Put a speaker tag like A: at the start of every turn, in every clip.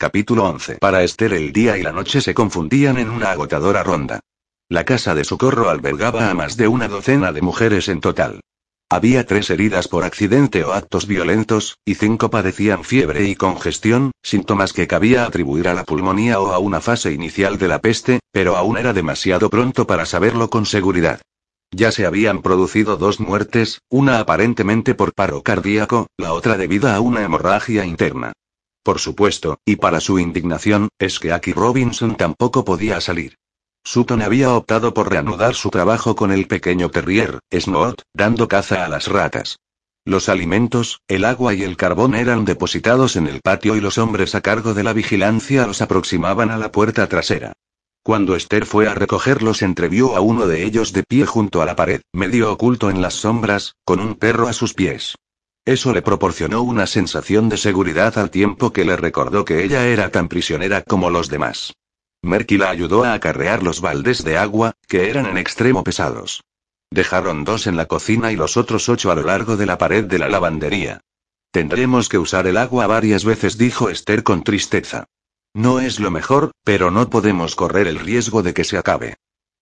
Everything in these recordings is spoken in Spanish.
A: Capítulo 11. Para Esther el día y la noche se confundían en una agotadora ronda. La casa de socorro albergaba a más de una docena de mujeres en total. Había tres heridas por accidente o actos violentos, y cinco padecían fiebre y congestión, síntomas que cabía atribuir a la pulmonía o a una fase inicial de la peste, pero aún era demasiado pronto para saberlo con seguridad. Ya se habían producido dos muertes, una aparentemente por paro cardíaco, la otra debida a una hemorragia interna. Por supuesto, y para su indignación, es que Aki Robinson tampoco podía salir. Sutton había optado por reanudar su trabajo con el pequeño terrier, Snot, dando caza a las ratas. Los alimentos, el agua y el carbón eran depositados en el patio y los hombres a cargo de la vigilancia los aproximaban a la puerta trasera. Cuando Esther fue a recogerlos entrevió a uno de ellos de pie junto a la pared, medio oculto en las sombras, con un perro a sus pies. Eso le proporcionó una sensación de seguridad al tiempo que le recordó que ella era tan prisionera como los demás. Merky la ayudó a acarrear los baldes de agua, que eran en extremo pesados. Dejaron dos en la cocina y los otros ocho a lo largo de la pared de la lavandería. Tendremos que usar el agua varias veces, dijo Esther con tristeza. No es lo mejor, pero no podemos correr el riesgo de que se acabe.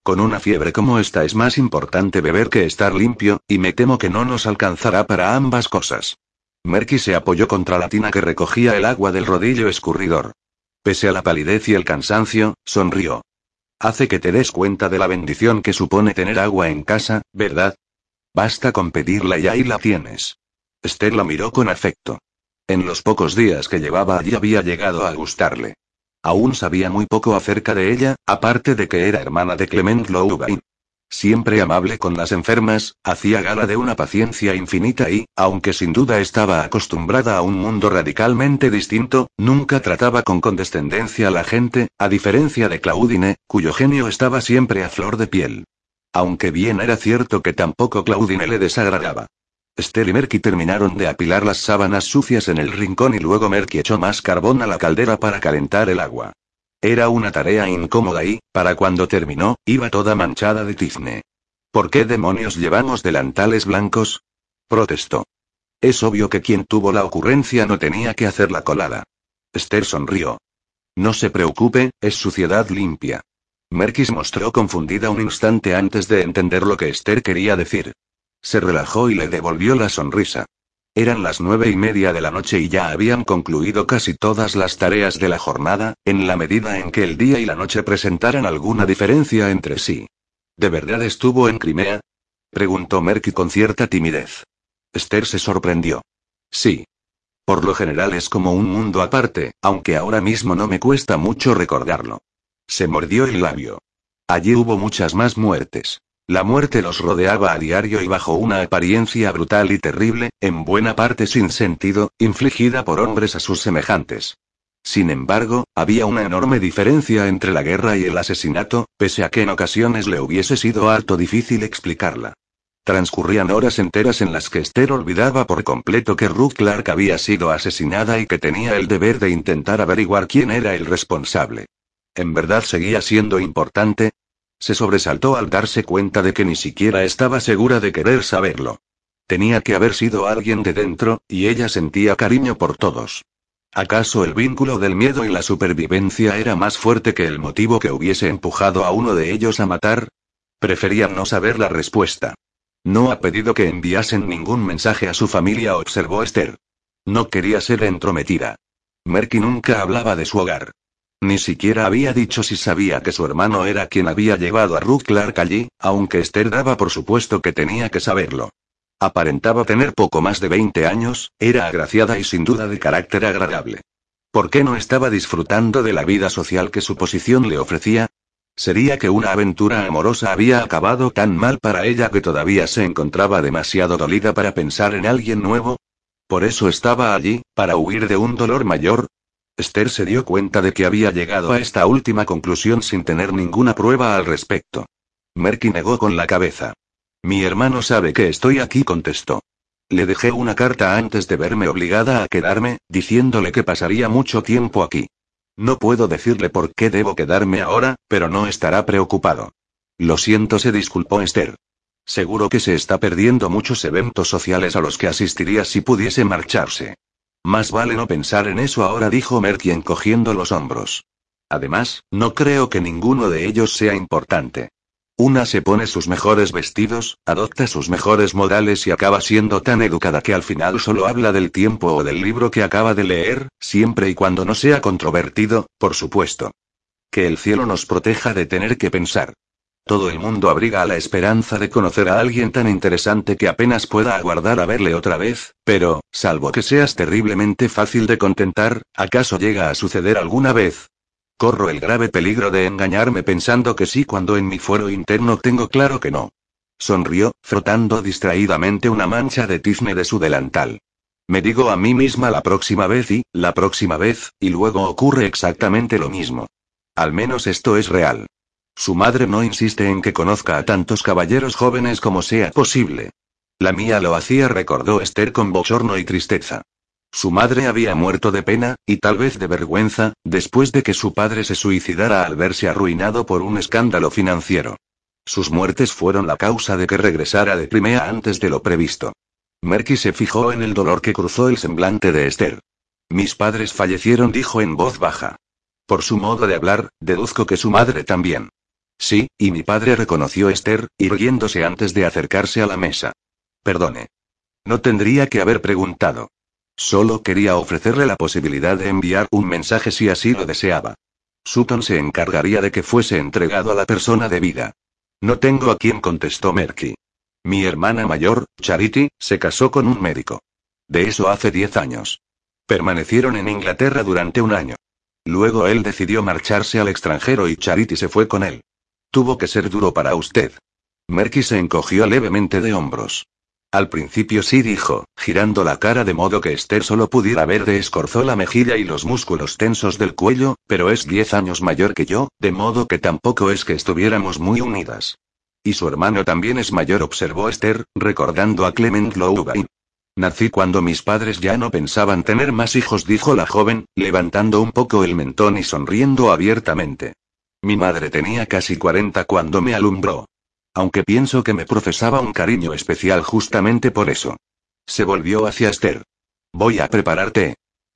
A: Con una fiebre como esta es más importante beber que estar limpio, y me temo que no nos alcanzará para ambas cosas. Merky se apoyó contra la tina que recogía el agua del rodillo escurridor. Pese a la palidez y el cansancio, sonrió. Hace que te des cuenta de la bendición que supone tener agua en casa, ¿verdad? Basta con pedirla y ahí la tienes. Esther la miró con afecto. En los pocos días que llevaba allí había llegado a gustarle. Aún sabía muy poco acerca de ella, aparte de que era hermana de Clement Louvain. Siempre amable con las enfermas, hacía gala de una paciencia infinita y, aunque sin duda estaba acostumbrada a un mundo radicalmente distinto, nunca trataba con condescendencia a la gente, a diferencia de Claudine, cuyo genio estaba siempre a flor de piel. Aunque bien era cierto que tampoco Claudine le desagradaba. Esther y Merky terminaron de apilar las sábanas sucias en el rincón y luego Merky echó más carbón a la caldera para calentar el agua. Era una tarea incómoda y, para cuando terminó, iba toda manchada de tizne. ¿Por qué demonios llevamos delantales blancos? protestó. Es obvio que quien tuvo la ocurrencia no tenía que hacer la colada. Esther sonrió. No se preocupe, es suciedad limpia. Merkis mostró confundida un instante antes de entender lo que Esther quería decir. Se relajó y le devolvió la sonrisa. Eran las nueve y media de la noche y ya habían concluido casi todas las tareas de la jornada, en la medida en que el día y la noche presentaran alguna diferencia entre sí. ¿De verdad estuvo en Crimea? preguntó Merky con cierta timidez. Esther se sorprendió. Sí. Por lo general es como un mundo aparte, aunque ahora mismo no me cuesta mucho recordarlo. Se mordió el labio. Allí hubo muchas más muertes. La muerte los rodeaba a diario y bajo una apariencia brutal y terrible, en buena parte sin sentido, infligida por hombres a sus semejantes. Sin embargo, había una enorme diferencia entre la guerra y el asesinato, pese a que en ocasiones le hubiese sido harto difícil explicarla. Transcurrían horas enteras en las que Esther olvidaba por completo que Ruth Clark había sido asesinada y que tenía el deber de intentar averiguar quién era el responsable. ¿En verdad seguía siendo importante? Se sobresaltó al darse cuenta de que ni siquiera estaba segura de querer saberlo. Tenía que haber sido alguien de dentro, y ella sentía cariño por todos. ¿Acaso el vínculo del miedo y la supervivencia era más fuerte que el motivo que hubiese empujado a uno de ellos a matar? Prefería no saber la respuesta. No ha pedido que enviasen ningún mensaje a su familia, observó Esther. No quería ser entrometida. Merky nunca hablaba de su hogar. Ni siquiera había dicho si sabía que su hermano era quien había llevado a Ruth Clark allí, aunque Esther daba por supuesto que tenía que saberlo. Aparentaba tener poco más de 20 años, era agraciada y sin duda de carácter agradable. ¿Por qué no estaba disfrutando de la vida social que su posición le ofrecía? ¿Sería que una aventura amorosa había acabado tan mal para ella que todavía se encontraba demasiado dolida para pensar en alguien nuevo? ¿Por eso estaba allí, para huir de un dolor mayor? Esther se dio cuenta de que había llegado a esta última conclusión sin tener ninguna prueba al respecto. Merky negó con la cabeza. Mi hermano sabe que estoy aquí, contestó. Le dejé una carta antes de verme obligada a quedarme, diciéndole que pasaría mucho tiempo aquí. No puedo decirle por qué debo quedarme ahora, pero no estará preocupado. Lo siento, se disculpó Esther. Seguro que se está perdiendo muchos eventos sociales a los que asistiría si pudiese marcharse. Más vale no pensar en eso ahora, dijo Merky encogiendo los hombros. Además, no creo que ninguno de ellos sea importante. Una se pone sus mejores vestidos, adopta sus mejores modales y acaba siendo tan educada que al final solo habla del tiempo o del libro que acaba de leer, siempre y cuando no sea controvertido, por supuesto. Que el cielo nos proteja de tener que pensar. Todo el mundo abriga la esperanza de conocer a alguien tan interesante que apenas pueda aguardar a verle otra vez, pero, salvo que seas terriblemente fácil de contentar, ¿acaso llega a suceder alguna vez? Corro el grave peligro de engañarme pensando que sí cuando en mi fuero interno tengo claro que no. Sonrió, frotando distraídamente una mancha de tizne de su delantal. Me digo a mí misma la próxima vez y, la próxima vez, y luego ocurre exactamente lo mismo. Al menos esto es real. Su madre no insiste en que conozca a tantos caballeros jóvenes como sea posible. La mía lo hacía, recordó Esther con bochorno y tristeza. Su madre había muerto de pena, y tal vez de vergüenza, después de que su padre se suicidara al verse arruinado por un escándalo financiero. Sus muertes fueron la causa de que regresara de Crimea antes de lo previsto. Merky se fijó en el dolor que cruzó el semblante de Esther. Mis padres fallecieron, dijo en voz baja. Por su modo de hablar, deduzco que su madre también. Sí, y mi padre reconoció Esther, irguiéndose antes de acercarse a la mesa. Perdone. No tendría que haber preguntado. Solo quería ofrecerle la posibilidad de enviar un mensaje si así lo deseaba. Sutton se encargaría de que fuese entregado a la persona debida. No tengo a quien contestó Merky. Mi hermana mayor, Charity, se casó con un médico. De eso hace diez años. Permanecieron en Inglaterra durante un año. Luego él decidió marcharse al extranjero y Charity se fue con él. Tuvo que ser duro para usted. Merky se encogió levemente de hombros. Al principio sí dijo, girando la cara de modo que Esther solo pudiera ver de escorzó la mejilla y los músculos tensos del cuello, pero es diez años mayor que yo, de modo que tampoco es que estuviéramos muy unidas. Y su hermano también es mayor, observó Esther, recordando a Clement Louvain. Nací cuando mis padres ya no pensaban tener más hijos, dijo la joven, levantando un poco el mentón y sonriendo abiertamente. Mi madre tenía casi cuarenta cuando me alumbró aunque pienso que me profesaba un cariño especial justamente por eso. Se volvió hacia Esther. Voy a prepararte.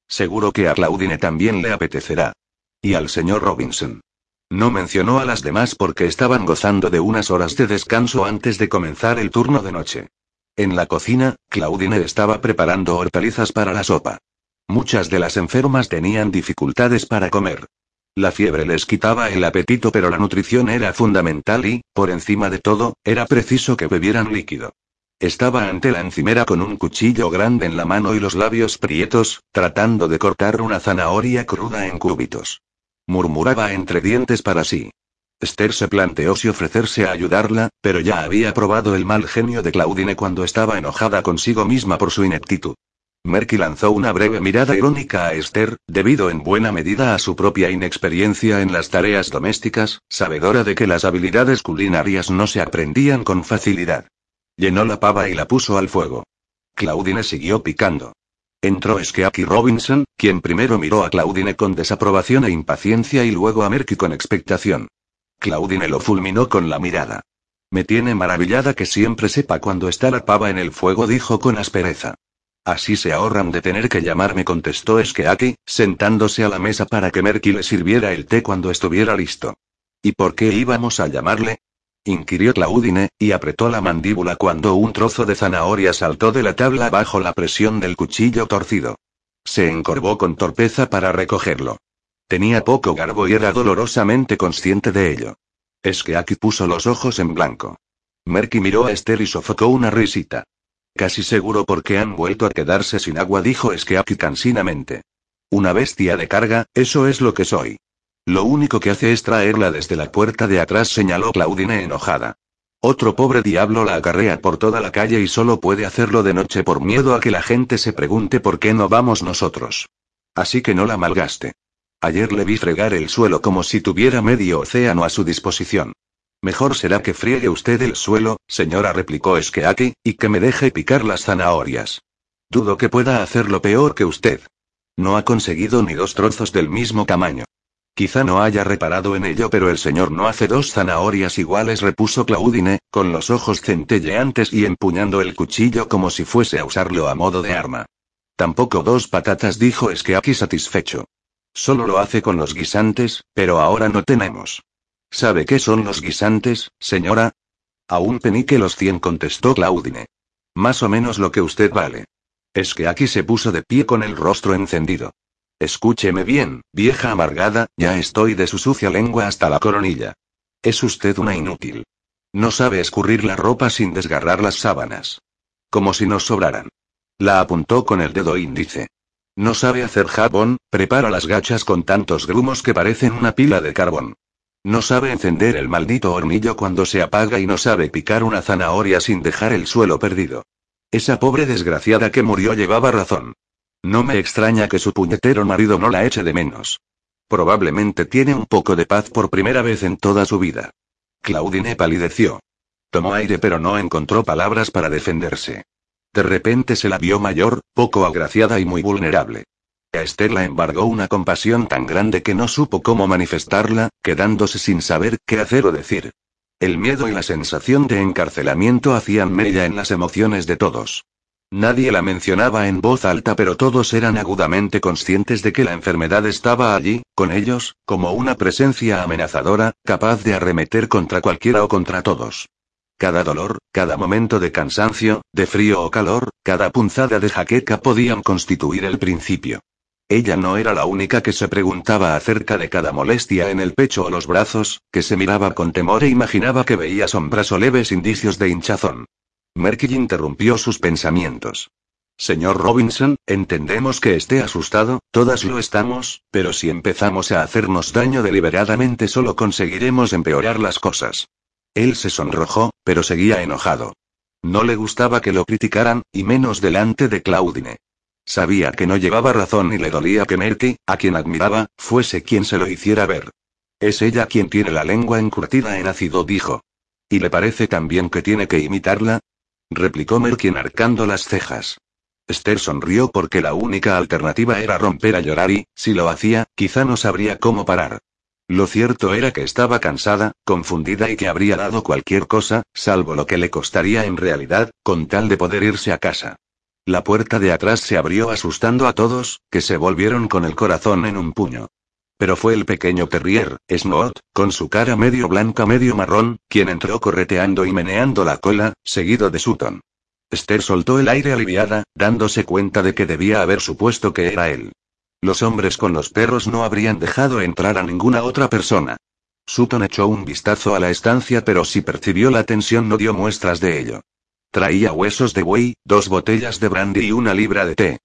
A: Seguro que a Claudine también le apetecerá. Y al señor Robinson. No mencionó a las demás porque estaban gozando de unas horas de descanso antes de comenzar el turno de noche. En la cocina, Claudine estaba preparando hortalizas para la sopa. Muchas de las enfermas tenían dificultades para comer. La fiebre les quitaba el apetito, pero la nutrición era fundamental y, por encima de todo, era preciso que bebieran líquido. Estaba ante la encimera con un cuchillo grande en la mano y los labios prietos, tratando de cortar una zanahoria cruda en cúbitos. Murmuraba entre dientes para sí. Esther se planteó si ofrecerse a ayudarla, pero ya había probado el mal genio de Claudine cuando estaba enojada consigo misma por su ineptitud. Merky lanzó una breve mirada irónica a Esther, debido en buena medida a su propia inexperiencia en las tareas domésticas, sabedora de que las habilidades culinarias no se aprendían con facilidad. Llenó la pava y la puso al fuego. Claudine siguió picando. Entró Skeaki Robinson, quien primero miró a Claudine con desaprobación e impaciencia y luego a Merky con expectación. Claudine lo fulminó con la mirada. Me tiene maravillada que siempre sepa cuando está la pava en el fuego, dijo con aspereza. Así se ahorran de tener que llamarme, contestó Eskeaki, sentándose a la mesa para que Merky le sirviera el té cuando estuviera listo. ¿Y por qué íbamos a llamarle? inquirió Claudine, y apretó la mandíbula cuando un trozo de zanahoria saltó de la tabla bajo la presión del cuchillo torcido. Se encorvó con torpeza para recogerlo. Tenía poco garbo y era dolorosamente consciente de ello. Eskeaki puso los ojos en blanco. Merky miró a Esther y sofocó una risita. Casi seguro porque han vuelto a quedarse sin agua, dijo Skeaki cansinamente. Una bestia de carga, eso es lo que soy. Lo único que hace es traerla desde la puerta de atrás, señaló Claudine enojada. Otro pobre diablo la acarrea por toda la calle y solo puede hacerlo de noche por miedo a que la gente se pregunte por qué no vamos nosotros. Así que no la malgaste. Ayer le vi fregar el suelo como si tuviera medio océano a su disposición. Mejor será que friegue usted el suelo, señora, replicó Esqueaki, y que me deje picar las zanahorias. Dudo que pueda hacerlo peor que usted. No ha conseguido ni dos trozos del mismo tamaño. Quizá no haya reparado en ello, pero el señor no hace dos zanahorias iguales, repuso Claudine, con los ojos centelleantes y empuñando el cuchillo como si fuese a usarlo a modo de arma. Tampoco dos patatas, dijo Esqueaki satisfecho. Solo lo hace con los guisantes, pero ahora no tenemos. ¿Sabe qué son los guisantes, señora? A un penique los cien, contestó Claudine. Más o menos lo que usted vale. Es que aquí se puso de pie con el rostro encendido. Escúcheme bien, vieja amargada, ya estoy de su sucia lengua hasta la coronilla. Es usted una inútil. No sabe escurrir la ropa sin desgarrar las sábanas. Como si nos sobraran. La apuntó con el dedo índice. No sabe hacer jabón, prepara las gachas con tantos grumos que parecen una pila de carbón. No sabe encender el maldito hornillo cuando se apaga y no sabe picar una zanahoria sin dejar el suelo perdido. Esa pobre desgraciada que murió llevaba razón. No me extraña que su puñetero marido no la eche de menos. Probablemente tiene un poco de paz por primera vez en toda su vida. Claudine palideció. Tomó aire pero no encontró palabras para defenderse. De repente se la vio mayor, poco agraciada y muy vulnerable. A Esther la embargó una compasión tan grande que no supo cómo manifestarla, quedándose sin saber qué hacer o decir. El miedo y la sensación de encarcelamiento hacían mella en las emociones de todos. Nadie la mencionaba en voz alta, pero todos eran agudamente conscientes de que la enfermedad estaba allí, con ellos, como una presencia amenazadora, capaz de arremeter contra cualquiera o contra todos. Cada dolor, cada momento de cansancio, de frío o calor, cada punzada de jaqueca podían constituir el principio. Ella no era la única que se preguntaba acerca de cada molestia en el pecho o los brazos, que se miraba con temor e imaginaba que veía sombras o leves indicios de hinchazón. Merkel interrumpió sus pensamientos. Señor Robinson, entendemos que esté asustado, todas lo estamos, pero si empezamos a hacernos daño deliberadamente solo conseguiremos empeorar las cosas. Él se sonrojó, pero seguía enojado. No le gustaba que lo criticaran, y menos delante de Claudine. Sabía que no llevaba razón y le dolía que Merky, a quien admiraba, fuese quien se lo hiciera ver. Es ella quien tiene la lengua encurtida en ácido, dijo. ¿Y le parece también que tiene que imitarla? replicó Merkin arcando las cejas. Esther sonrió porque la única alternativa era romper a llorar y, si lo hacía, quizá no sabría cómo parar. Lo cierto era que estaba cansada, confundida y que habría dado cualquier cosa, salvo lo que le costaría en realidad, con tal de poder irse a casa. La puerta de atrás se abrió asustando a todos, que se volvieron con el corazón en un puño. Pero fue el pequeño terrier, Snot, con su cara medio blanca medio marrón, quien entró correteando y meneando la cola, seguido de Sutton. Esther soltó el aire aliviada, dándose cuenta de que debía haber supuesto que era él. Los hombres con los perros no habrían dejado entrar a ninguna otra persona. Sutton echó un vistazo a la estancia pero si percibió la tensión no dio muestras de ello. Traía huesos de buey, dos botellas de brandy y una libra de té.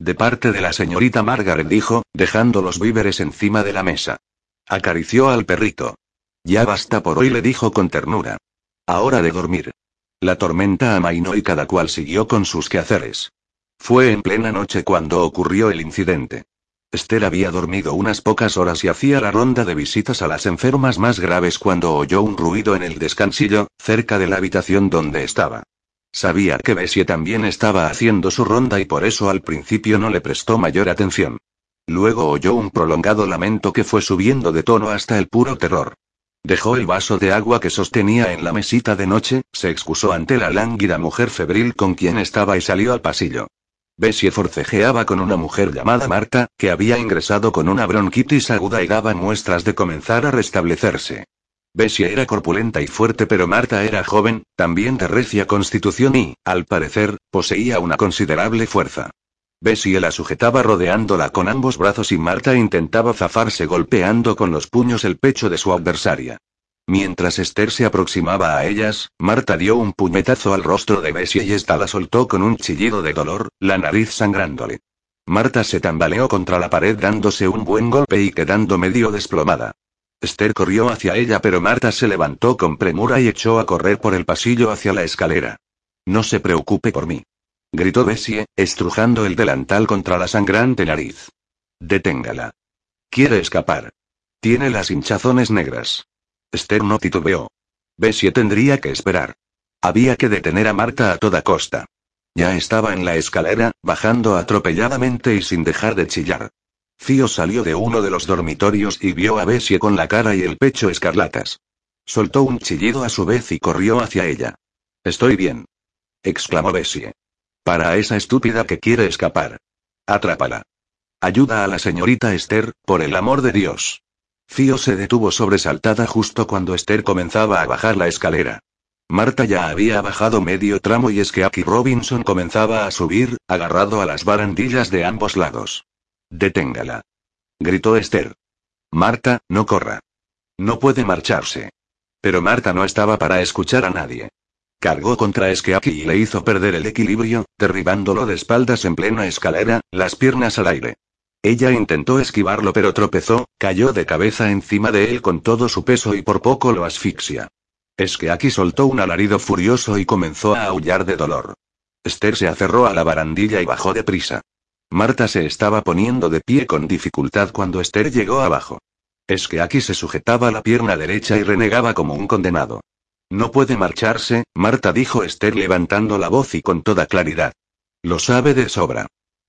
A: De parte de la señorita Margaret dijo, dejando los víveres encima de la mesa. Acarició al perrito. Ya basta por hoy, le dijo con ternura. Ahora de dormir. La tormenta amainó y cada cual siguió con sus quehaceres. Fue en plena noche cuando ocurrió el incidente. Esther había dormido unas pocas horas y hacía la ronda de visitas a las enfermas más graves cuando oyó un ruido en el descansillo, cerca de la habitación donde estaba. Sabía que Bessie también estaba haciendo su ronda y por eso al principio no le prestó mayor atención. Luego oyó un prolongado lamento que fue subiendo de tono hasta el puro terror. Dejó el vaso de agua que sostenía en la mesita de noche, se excusó ante la lánguida mujer febril con quien estaba y salió al pasillo. Bessie forcejeaba con una mujer llamada Marta, que había ingresado con una bronquitis aguda y daba muestras de comenzar a restablecerse. Bessie era corpulenta y fuerte, pero Marta era joven, también de recia constitución y, al parecer, poseía una considerable fuerza. Bessie la sujetaba rodeándola con ambos brazos y Marta intentaba zafarse golpeando con los puños el pecho de su adversaria. Mientras Esther se aproximaba a ellas, Marta dio un puñetazo al rostro de Bessie y ésta la soltó con un chillido de dolor, la nariz sangrándole. Marta se tambaleó contra la pared dándose un buen golpe y quedando medio desplomada. Esther corrió hacia ella, pero Marta se levantó con premura y echó a correr por el pasillo hacia la escalera. No se preocupe por mí. Gritó Bessie, estrujando el delantal contra la sangrante nariz. Deténgala. Quiere escapar. Tiene las hinchazones negras. Esther no titubeó. Bessie tendría que esperar. Había que detener a Marta a toda costa. Ya estaba en la escalera, bajando atropelladamente y sin dejar de chillar. Fío salió de uno de los dormitorios y vio a Bessie con la cara y el pecho escarlatas. Soltó un chillido a su vez y corrió hacia ella. Estoy bien. exclamó Bessie. Para esa estúpida que quiere escapar. Atrápala. Ayuda a la señorita Esther, por el amor de Dios. Fío se detuvo sobresaltada justo cuando Esther comenzaba a bajar la escalera. Marta ya había bajado medio tramo y es que aquí Robinson comenzaba a subir, agarrado a las barandillas de ambos lados. Deténgala. Gritó Esther. Marta, no corra. No puede marcharse. Pero Marta no estaba para escuchar a nadie. Cargó contra Eskeaki y le hizo perder el equilibrio, derribándolo de espaldas en plena escalera, las piernas al aire. Ella intentó esquivarlo pero tropezó, cayó de cabeza encima de él con todo su peso y por poco lo asfixia. Es que aquí soltó un alarido furioso y comenzó a aullar de dolor. Esther se aferró a la barandilla y bajó deprisa. Marta se estaba poniendo de pie con dificultad cuando Esther llegó abajo. Es que aquí se sujetaba la pierna derecha y renegaba como un condenado. No puede marcharse, Marta dijo Esther levantando la voz y con toda claridad. Lo sabe de sobra.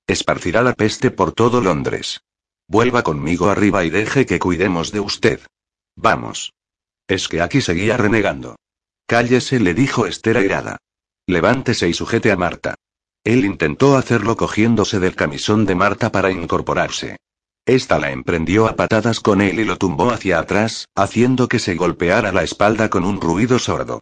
A: Esparcirá la peste por todo Londres. Vuelva conmigo arriba y deje que cuidemos de usted. Vamos. Es que aquí seguía renegando. Cállese, le dijo Esther airada. Levántese y sujete a Marta. Él intentó hacerlo cogiéndose del camisón de Marta para incorporarse. Esta la emprendió a patadas con él y lo tumbó hacia atrás, haciendo que se golpeara la espalda con un ruido sordo.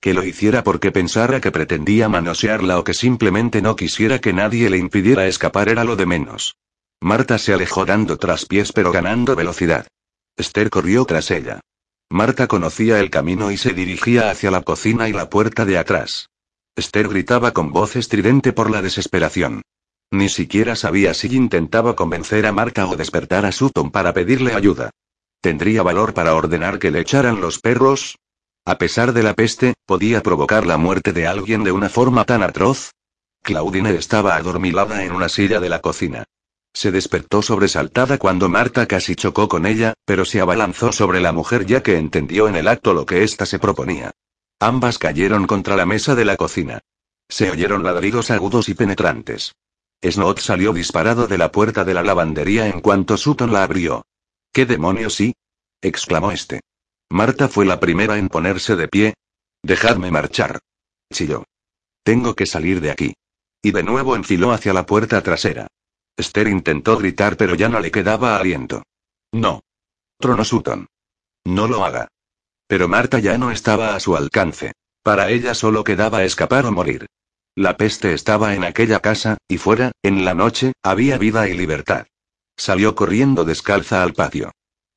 A: Que lo hiciera porque pensara que pretendía manosearla o que simplemente no quisiera que nadie le impidiera escapar era lo de menos. Marta se alejó dando traspiés pero ganando velocidad. Esther corrió tras ella. Marta conocía el camino y se dirigía hacia la cocina y la puerta de atrás. Esther gritaba con voz estridente por la desesperación. Ni siquiera sabía si intentaba convencer a Marta o despertar a Sutton para pedirle ayuda. ¿Tendría valor para ordenar que le echaran los perros? A pesar de la peste, ¿podía provocar la muerte de alguien de una forma tan atroz? Claudine estaba adormilada en una silla de la cocina. Se despertó sobresaltada cuando Marta casi chocó con ella, pero se abalanzó sobre la mujer ya que entendió en el acto lo que ésta se proponía. Ambas cayeron contra la mesa de la cocina. Se oyeron ladridos agudos y penetrantes. Snot salió disparado de la puerta de la lavandería en cuanto Sutton la abrió. ¿Qué demonios sí? exclamó este. Marta fue la primera en ponerse de pie. Dejadme marchar. Chilló. Tengo que salir de aquí. Y de nuevo enfiló hacia la puerta trasera. Esther intentó gritar pero ya no le quedaba aliento. No. Tronó Sutton. No lo haga. Pero Marta ya no estaba a su alcance. Para ella solo quedaba escapar o morir. La peste estaba en aquella casa, y fuera, en la noche, había vida y libertad. Salió corriendo descalza al patio.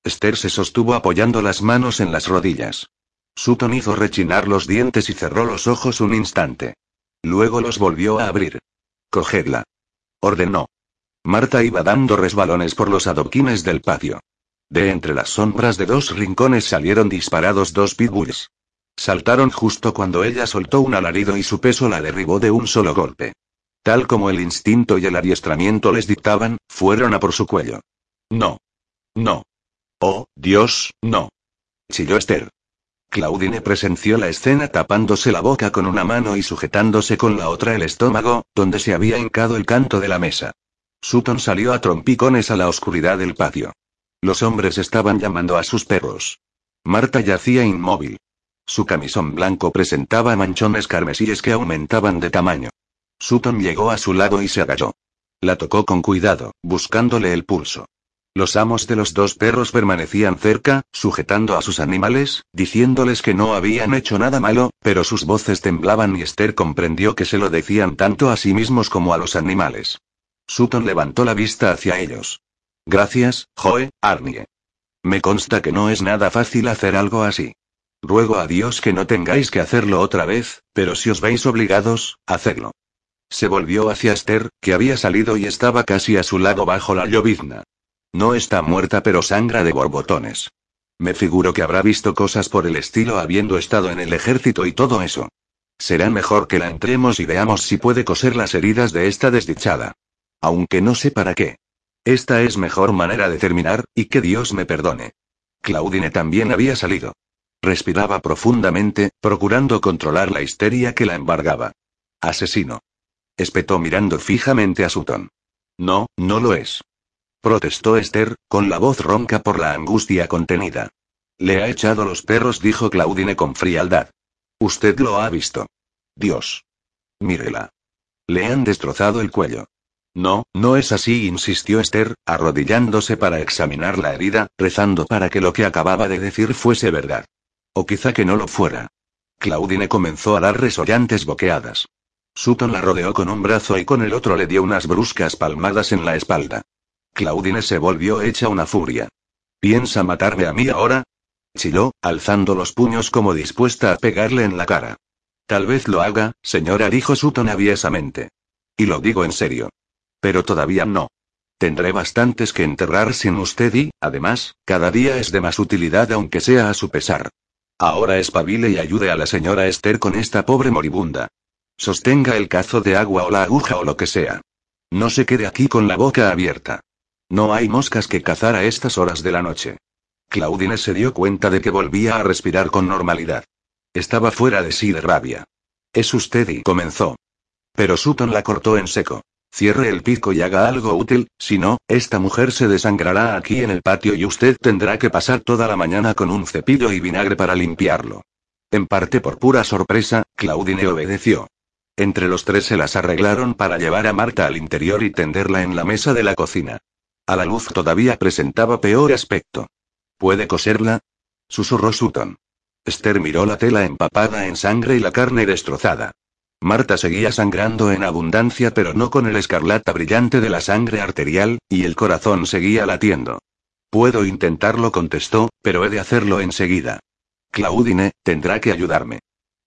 A: Esther se sostuvo apoyando las manos en las rodillas. Sutton hizo rechinar los dientes y cerró los ojos un instante. Luego los volvió a abrir. Cogedla. Ordenó. Marta iba dando resbalones por los adoquines del patio. De entre las sombras de dos rincones salieron disparados dos pitbulls. Saltaron justo cuando ella soltó un alarido y su peso la derribó de un solo golpe. Tal como el instinto y el adiestramiento les dictaban, fueron a por su cuello. No. No. Oh, Dios, no. Chilló Esther. Claudine presenció la escena tapándose la boca con una mano y sujetándose con la otra el estómago, donde se había hincado el canto de la mesa. Sutton salió a trompicones a la oscuridad del patio. Los hombres estaban llamando a sus perros. Marta yacía inmóvil. Su camisón blanco presentaba manchones carmesíes que aumentaban de tamaño. Sutton llegó a su lado y se agachó. La tocó con cuidado, buscándole el pulso. Los amos de los dos perros permanecían cerca, sujetando a sus animales, diciéndoles que no habían hecho nada malo, pero sus voces temblaban y Esther comprendió que se lo decían tanto a sí mismos como a los animales. Sutton levantó la vista hacia ellos. Gracias, Joe, Arnie. Me consta que no es nada fácil hacer algo así. Ruego a Dios que no tengáis que hacerlo otra vez, pero si os veis obligados, hacedlo. Se volvió hacia Esther, que había salido y estaba casi a su lado bajo la llovizna. No está muerta pero sangra de borbotones. Me figuro que habrá visto cosas por el estilo habiendo estado en el ejército y todo eso. Será mejor que la entremos y veamos si puede coser las heridas de esta desdichada. Aunque no sé para qué. Esta es mejor manera de terminar, y que Dios me perdone. Claudine también había salido. Respiraba profundamente, procurando controlar la histeria que la embargaba. Asesino. Espetó mirando fijamente a Sutton. No, no lo es. Protestó Esther, con la voz ronca por la angustia contenida. Le ha echado los perros, dijo Claudine con frialdad. Usted lo ha visto. Dios. Mírela. Le han destrozado el cuello. No, no es así, insistió Esther, arrodillándose para examinar la herida, rezando para que lo que acababa de decir fuese verdad. O quizá que no lo fuera. Claudine comenzó a dar resollantes boqueadas. Sutton la rodeó con un brazo y con el otro le dio unas bruscas palmadas en la espalda. Claudine se volvió hecha una furia. ¿Piensa matarme a mí ahora? chilló, alzando los puños como dispuesta a pegarle en la cara. Tal vez lo haga, señora, dijo Sutton aviesamente. Y lo digo en serio. Pero todavía no. Tendré bastantes que enterrar sin usted y, además, cada día es de más utilidad aunque sea a su pesar. Ahora espabile y ayude a la señora Esther con esta pobre moribunda. Sostenga el cazo de agua o la aguja o lo que sea. No se quede aquí con la boca abierta. No hay moscas que cazar a estas horas de la noche. Claudine se dio cuenta de que volvía a respirar con normalidad. Estaba fuera de sí de rabia. Es usted y comenzó. Pero Sutton la cortó en seco. Cierre el pico y haga algo útil, si no, esta mujer se desangrará aquí en el patio y usted tendrá que pasar toda la mañana con un cepillo y vinagre para limpiarlo. En parte por pura sorpresa, Claudine obedeció. Entre los tres se las arreglaron para llevar a Marta al interior y tenderla en la mesa de la cocina. A la luz todavía presentaba peor aspecto. ¿Puede coserla? susurró Sutton. Esther miró la tela empapada en sangre y la carne destrozada. Marta seguía sangrando en abundancia pero no con el escarlata brillante de la sangre arterial, y el corazón seguía latiendo. Puedo intentarlo, contestó, pero he de hacerlo enseguida. Claudine, tendrá que ayudarme.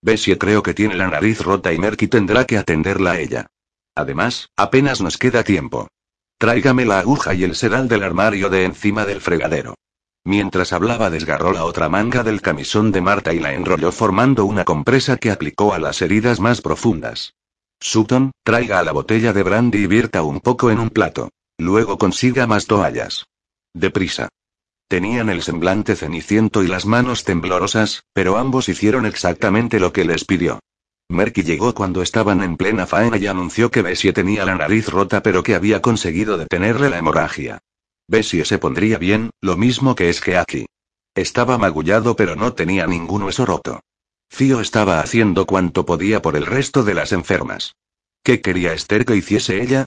A: Bessie creo que tiene la nariz rota y Merky tendrá que atenderla a ella. Además, apenas nos queda tiempo. Tráigame la aguja y el sedal del armario de encima del fregadero. Mientras hablaba desgarró la otra manga del camisón de Marta y la enrolló formando una compresa que aplicó a las heridas más profundas. Sutton, traiga la botella de brandy y vierta un poco en un plato. Luego consiga más toallas. Deprisa. Tenían el semblante ceniciento y las manos temblorosas, pero ambos hicieron exactamente lo que les pidió. Merky llegó cuando estaban en plena faena y anunció que Bessie tenía la nariz rota pero que había conseguido detenerle la hemorragia. Bessie se pondría bien, lo mismo que es que aquí. Estaba magullado pero no tenía ningún hueso roto. Fío estaba haciendo cuanto podía por el resto de las enfermas. ¿Qué quería Esther que hiciese ella?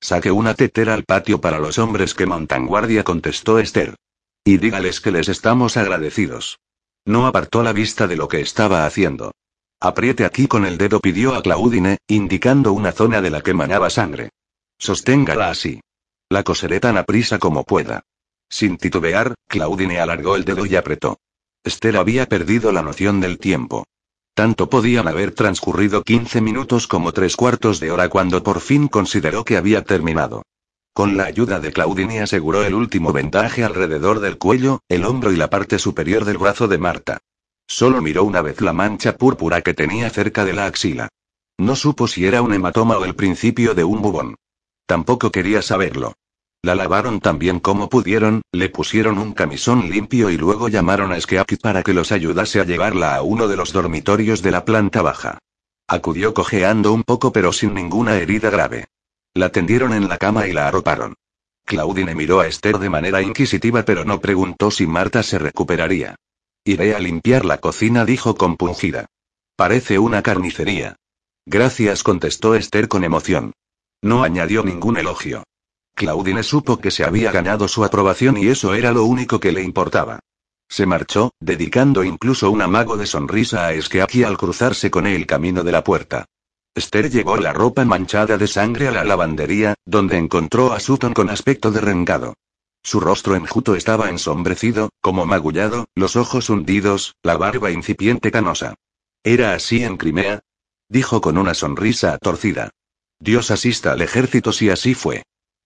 A: Saque una tetera al patio para los hombres que montan guardia, contestó Esther. Y dígales que les estamos agradecidos. No apartó la vista de lo que estaba haciendo. Apriete aquí con el dedo, pidió a Claudine, indicando una zona de la que manaba sangre. Sosténgala así. La coseré tan aprisa como pueda. Sin titubear, Claudine alargó el dedo y apretó. Esther había perdido la noción del tiempo. Tanto podían haber transcurrido 15 minutos como tres cuartos de hora cuando por fin consideró que había terminado. Con la ayuda de Claudine aseguró el último vendaje alrededor del cuello, el hombro y la parte superior del brazo de Marta. Solo miró una vez la mancha púrpura que tenía cerca de la axila. No supo si era un hematoma o el principio de un bubón. Tampoco quería saberlo. La lavaron tan bien como pudieron, le pusieron un camisón limpio y luego llamaron a Skeaki para que los ayudase a llevarla a uno de los dormitorios de la planta baja. Acudió cojeando un poco pero sin ninguna herida grave. La tendieron en la cama y la arroparon. Claudine miró a Esther de manera inquisitiva pero no preguntó si Marta se recuperaría. Iré a limpiar la cocina, dijo compungida. Parece una carnicería. Gracias, contestó Esther con emoción. No añadió ningún elogio. Claudine supo que se había ganado su aprobación y eso era lo único que le importaba. Se marchó, dedicando incluso un amago de sonrisa a Eskeaki al cruzarse con él el camino de la puerta. Esther llevó la ropa manchada de sangre a la lavandería, donde encontró a Sutton con aspecto derrengado. Su rostro enjuto estaba ensombrecido, como magullado, los ojos hundidos, la barba incipiente canosa. ¿Era así en Crimea? Dijo con una sonrisa torcida. Dios asista al ejército si así fue.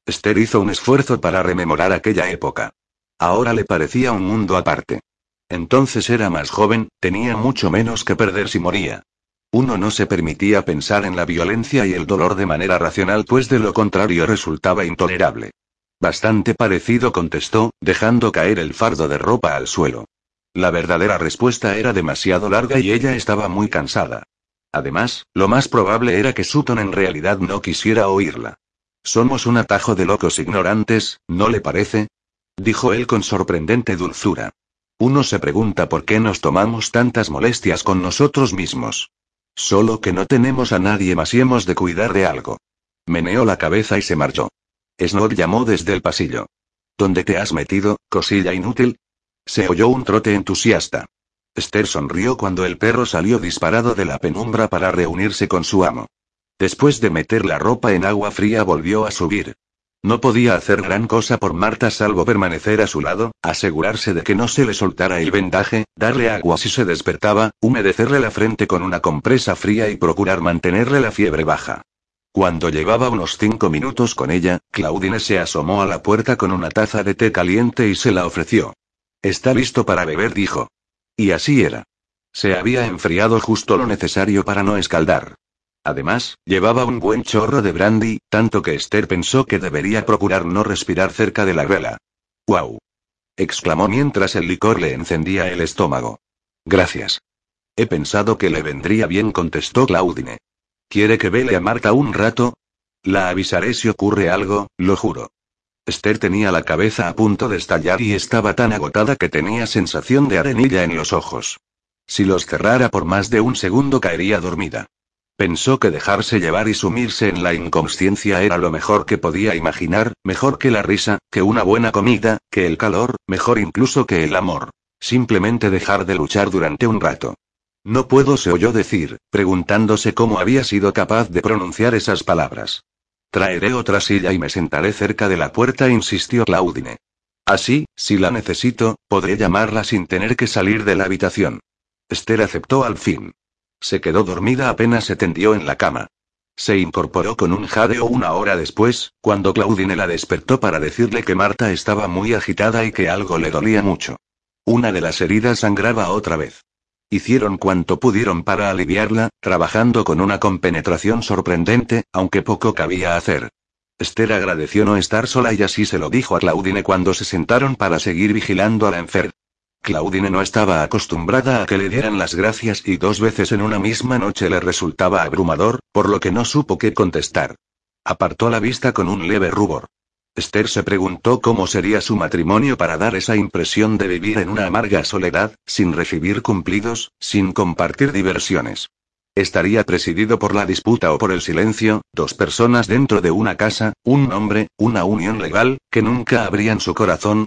A: Esther hizo un esfuerzo para rememorar aquella época. Ahora le parecía un mundo aparte. Entonces era más joven, tenía mucho menos que perder si moría. Uno no se permitía pensar en la violencia y el dolor de manera racional, pues de lo contrario resultaba intolerable. Bastante parecido contestó, dejando caer el fardo de ropa al suelo. La verdadera respuesta era demasiado larga y ella estaba muy cansada. Además, lo más probable era que Sutton en realidad no quisiera oírla. Somos un atajo de locos ignorantes, ¿no le parece? dijo él con sorprendente dulzura. Uno se pregunta por qué nos tomamos tantas molestias con nosotros mismos. Solo que no tenemos a nadie más y hemos de cuidar de algo. Meneó la cabeza y se marchó. Snob llamó desde el pasillo. ¿Dónde te has metido, cosilla inútil? Se oyó un trote entusiasta. Esther sonrió cuando el perro salió disparado de la penumbra para reunirse con su amo. Después de meter la ropa en agua fría volvió a subir. No podía hacer gran cosa por Marta salvo permanecer a su lado, asegurarse de que no se le soltara el vendaje, darle agua si se despertaba, humedecerle la frente con una compresa fría y procurar mantenerle la fiebre baja. Cuando llevaba unos cinco minutos con ella, Claudine se asomó a la puerta con una taza de té caliente y se la ofreció. Está listo para beber, dijo. Y así era. Se había enfriado justo lo necesario para no escaldar. Además, llevaba un buen chorro de brandy, tanto que Esther pensó que debería procurar no respirar cerca de la vela. ¡Guau! exclamó mientras el licor le encendía el estómago. Gracias. He pensado que le vendría bien, contestó Claudine. ¿Quiere que vele a Marta un rato? La avisaré si ocurre algo, lo juro. Esther tenía la cabeza a punto de estallar y estaba tan agotada que tenía sensación de arenilla en los ojos. Si los cerrara por más de un segundo caería dormida. Pensó que dejarse llevar y sumirse en la inconsciencia era lo mejor que podía imaginar, mejor que la risa, que una buena comida, que el calor, mejor incluso que el amor. Simplemente dejar de luchar durante un rato. No puedo, se oyó decir, preguntándose cómo había sido capaz de pronunciar esas palabras. Traeré otra silla y me sentaré cerca de la puerta, insistió Claudine. Así, si la necesito, podré llamarla sin tener que salir de la habitación. Esther aceptó al fin. Se quedó dormida apenas se tendió en la cama. Se incorporó con un jadeo una hora después, cuando Claudine la despertó para decirle que Marta estaba muy agitada y que algo le dolía mucho. Una de las heridas sangraba otra vez. Hicieron cuanto pudieron para aliviarla, trabajando con una compenetración sorprendente, aunque poco cabía hacer. Esther agradeció no estar sola y así se lo dijo a Claudine cuando se sentaron para seguir vigilando a la enferma. Claudine no estaba acostumbrada a que le dieran las gracias y dos veces en una misma noche le resultaba abrumador, por lo que no supo qué contestar. Apartó la vista con un leve rubor. Esther se preguntó cómo sería su matrimonio para dar esa impresión de vivir en una amarga soledad, sin recibir cumplidos, sin compartir diversiones. Estaría presidido por la disputa o por el silencio, dos personas dentro de una casa, un hombre, una unión legal, que nunca abrían su corazón,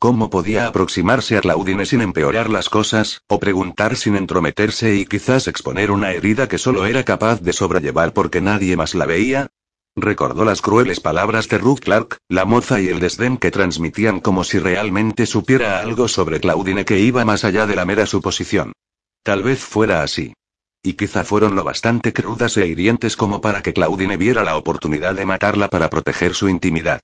A: ¿Cómo podía aproximarse a Claudine sin empeorar las cosas, o preguntar sin entrometerse y quizás exponer una herida que solo era capaz de sobrellevar porque nadie más la veía? Recordó las crueles palabras de Ruth Clark, la moza y el desdén que transmitían como si realmente supiera algo sobre Claudine que iba más allá de la mera suposición. Tal vez fuera así. Y quizá fueron lo bastante crudas e hirientes como para que Claudine viera la oportunidad de matarla para proteger su intimidad.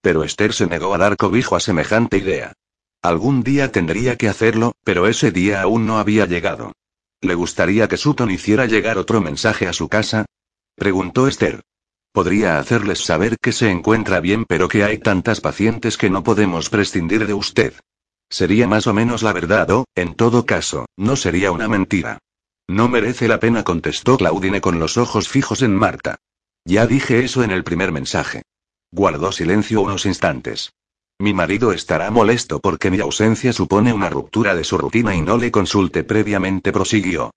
A: Pero Esther se negó a dar cobijo a semejante idea. Algún día tendría que hacerlo, pero ese día aún no había llegado. ¿Le gustaría que Sutton hiciera llegar otro mensaje a su casa? Preguntó Esther. Podría hacerles saber que se encuentra bien, pero que hay tantas pacientes que no podemos prescindir de usted. Sería más o menos la verdad o, en todo caso, no sería una mentira. No merece la pena, contestó Claudine con los ojos fijos en Marta. Ya dije eso en el primer mensaje. Guardó silencio unos instantes. Mi marido estará molesto porque mi ausencia supone una ruptura de su rutina y no le consulte previamente, prosiguió.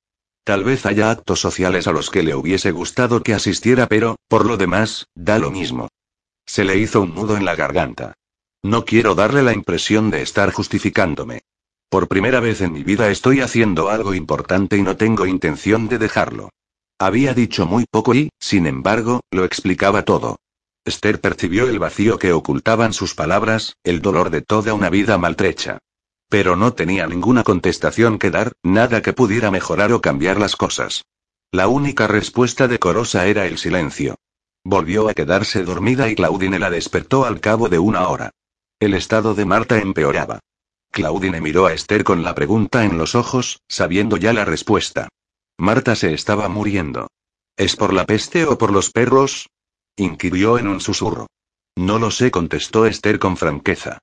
A: Tal vez haya actos sociales a los que le hubiese gustado que asistiera, pero, por lo demás, da lo mismo. Se le hizo un nudo en la garganta. No quiero darle la impresión de estar justificándome. Por primera vez en mi vida estoy haciendo algo importante y no tengo intención de dejarlo. Había dicho muy poco y, sin embargo, lo explicaba todo. Esther percibió el vacío que ocultaban sus palabras, el dolor de toda una vida maltrecha. Pero no tenía ninguna contestación que dar, nada que pudiera mejorar o cambiar las cosas. La única respuesta decorosa era el silencio. Volvió a quedarse dormida y Claudine la despertó al cabo de una hora. El estado de Marta empeoraba. Claudine miró a Esther con la pregunta en los ojos, sabiendo ya la respuesta. Marta se estaba muriendo. ¿Es por la peste o por los perros? inquirió en un susurro. No lo sé, contestó Esther con franqueza.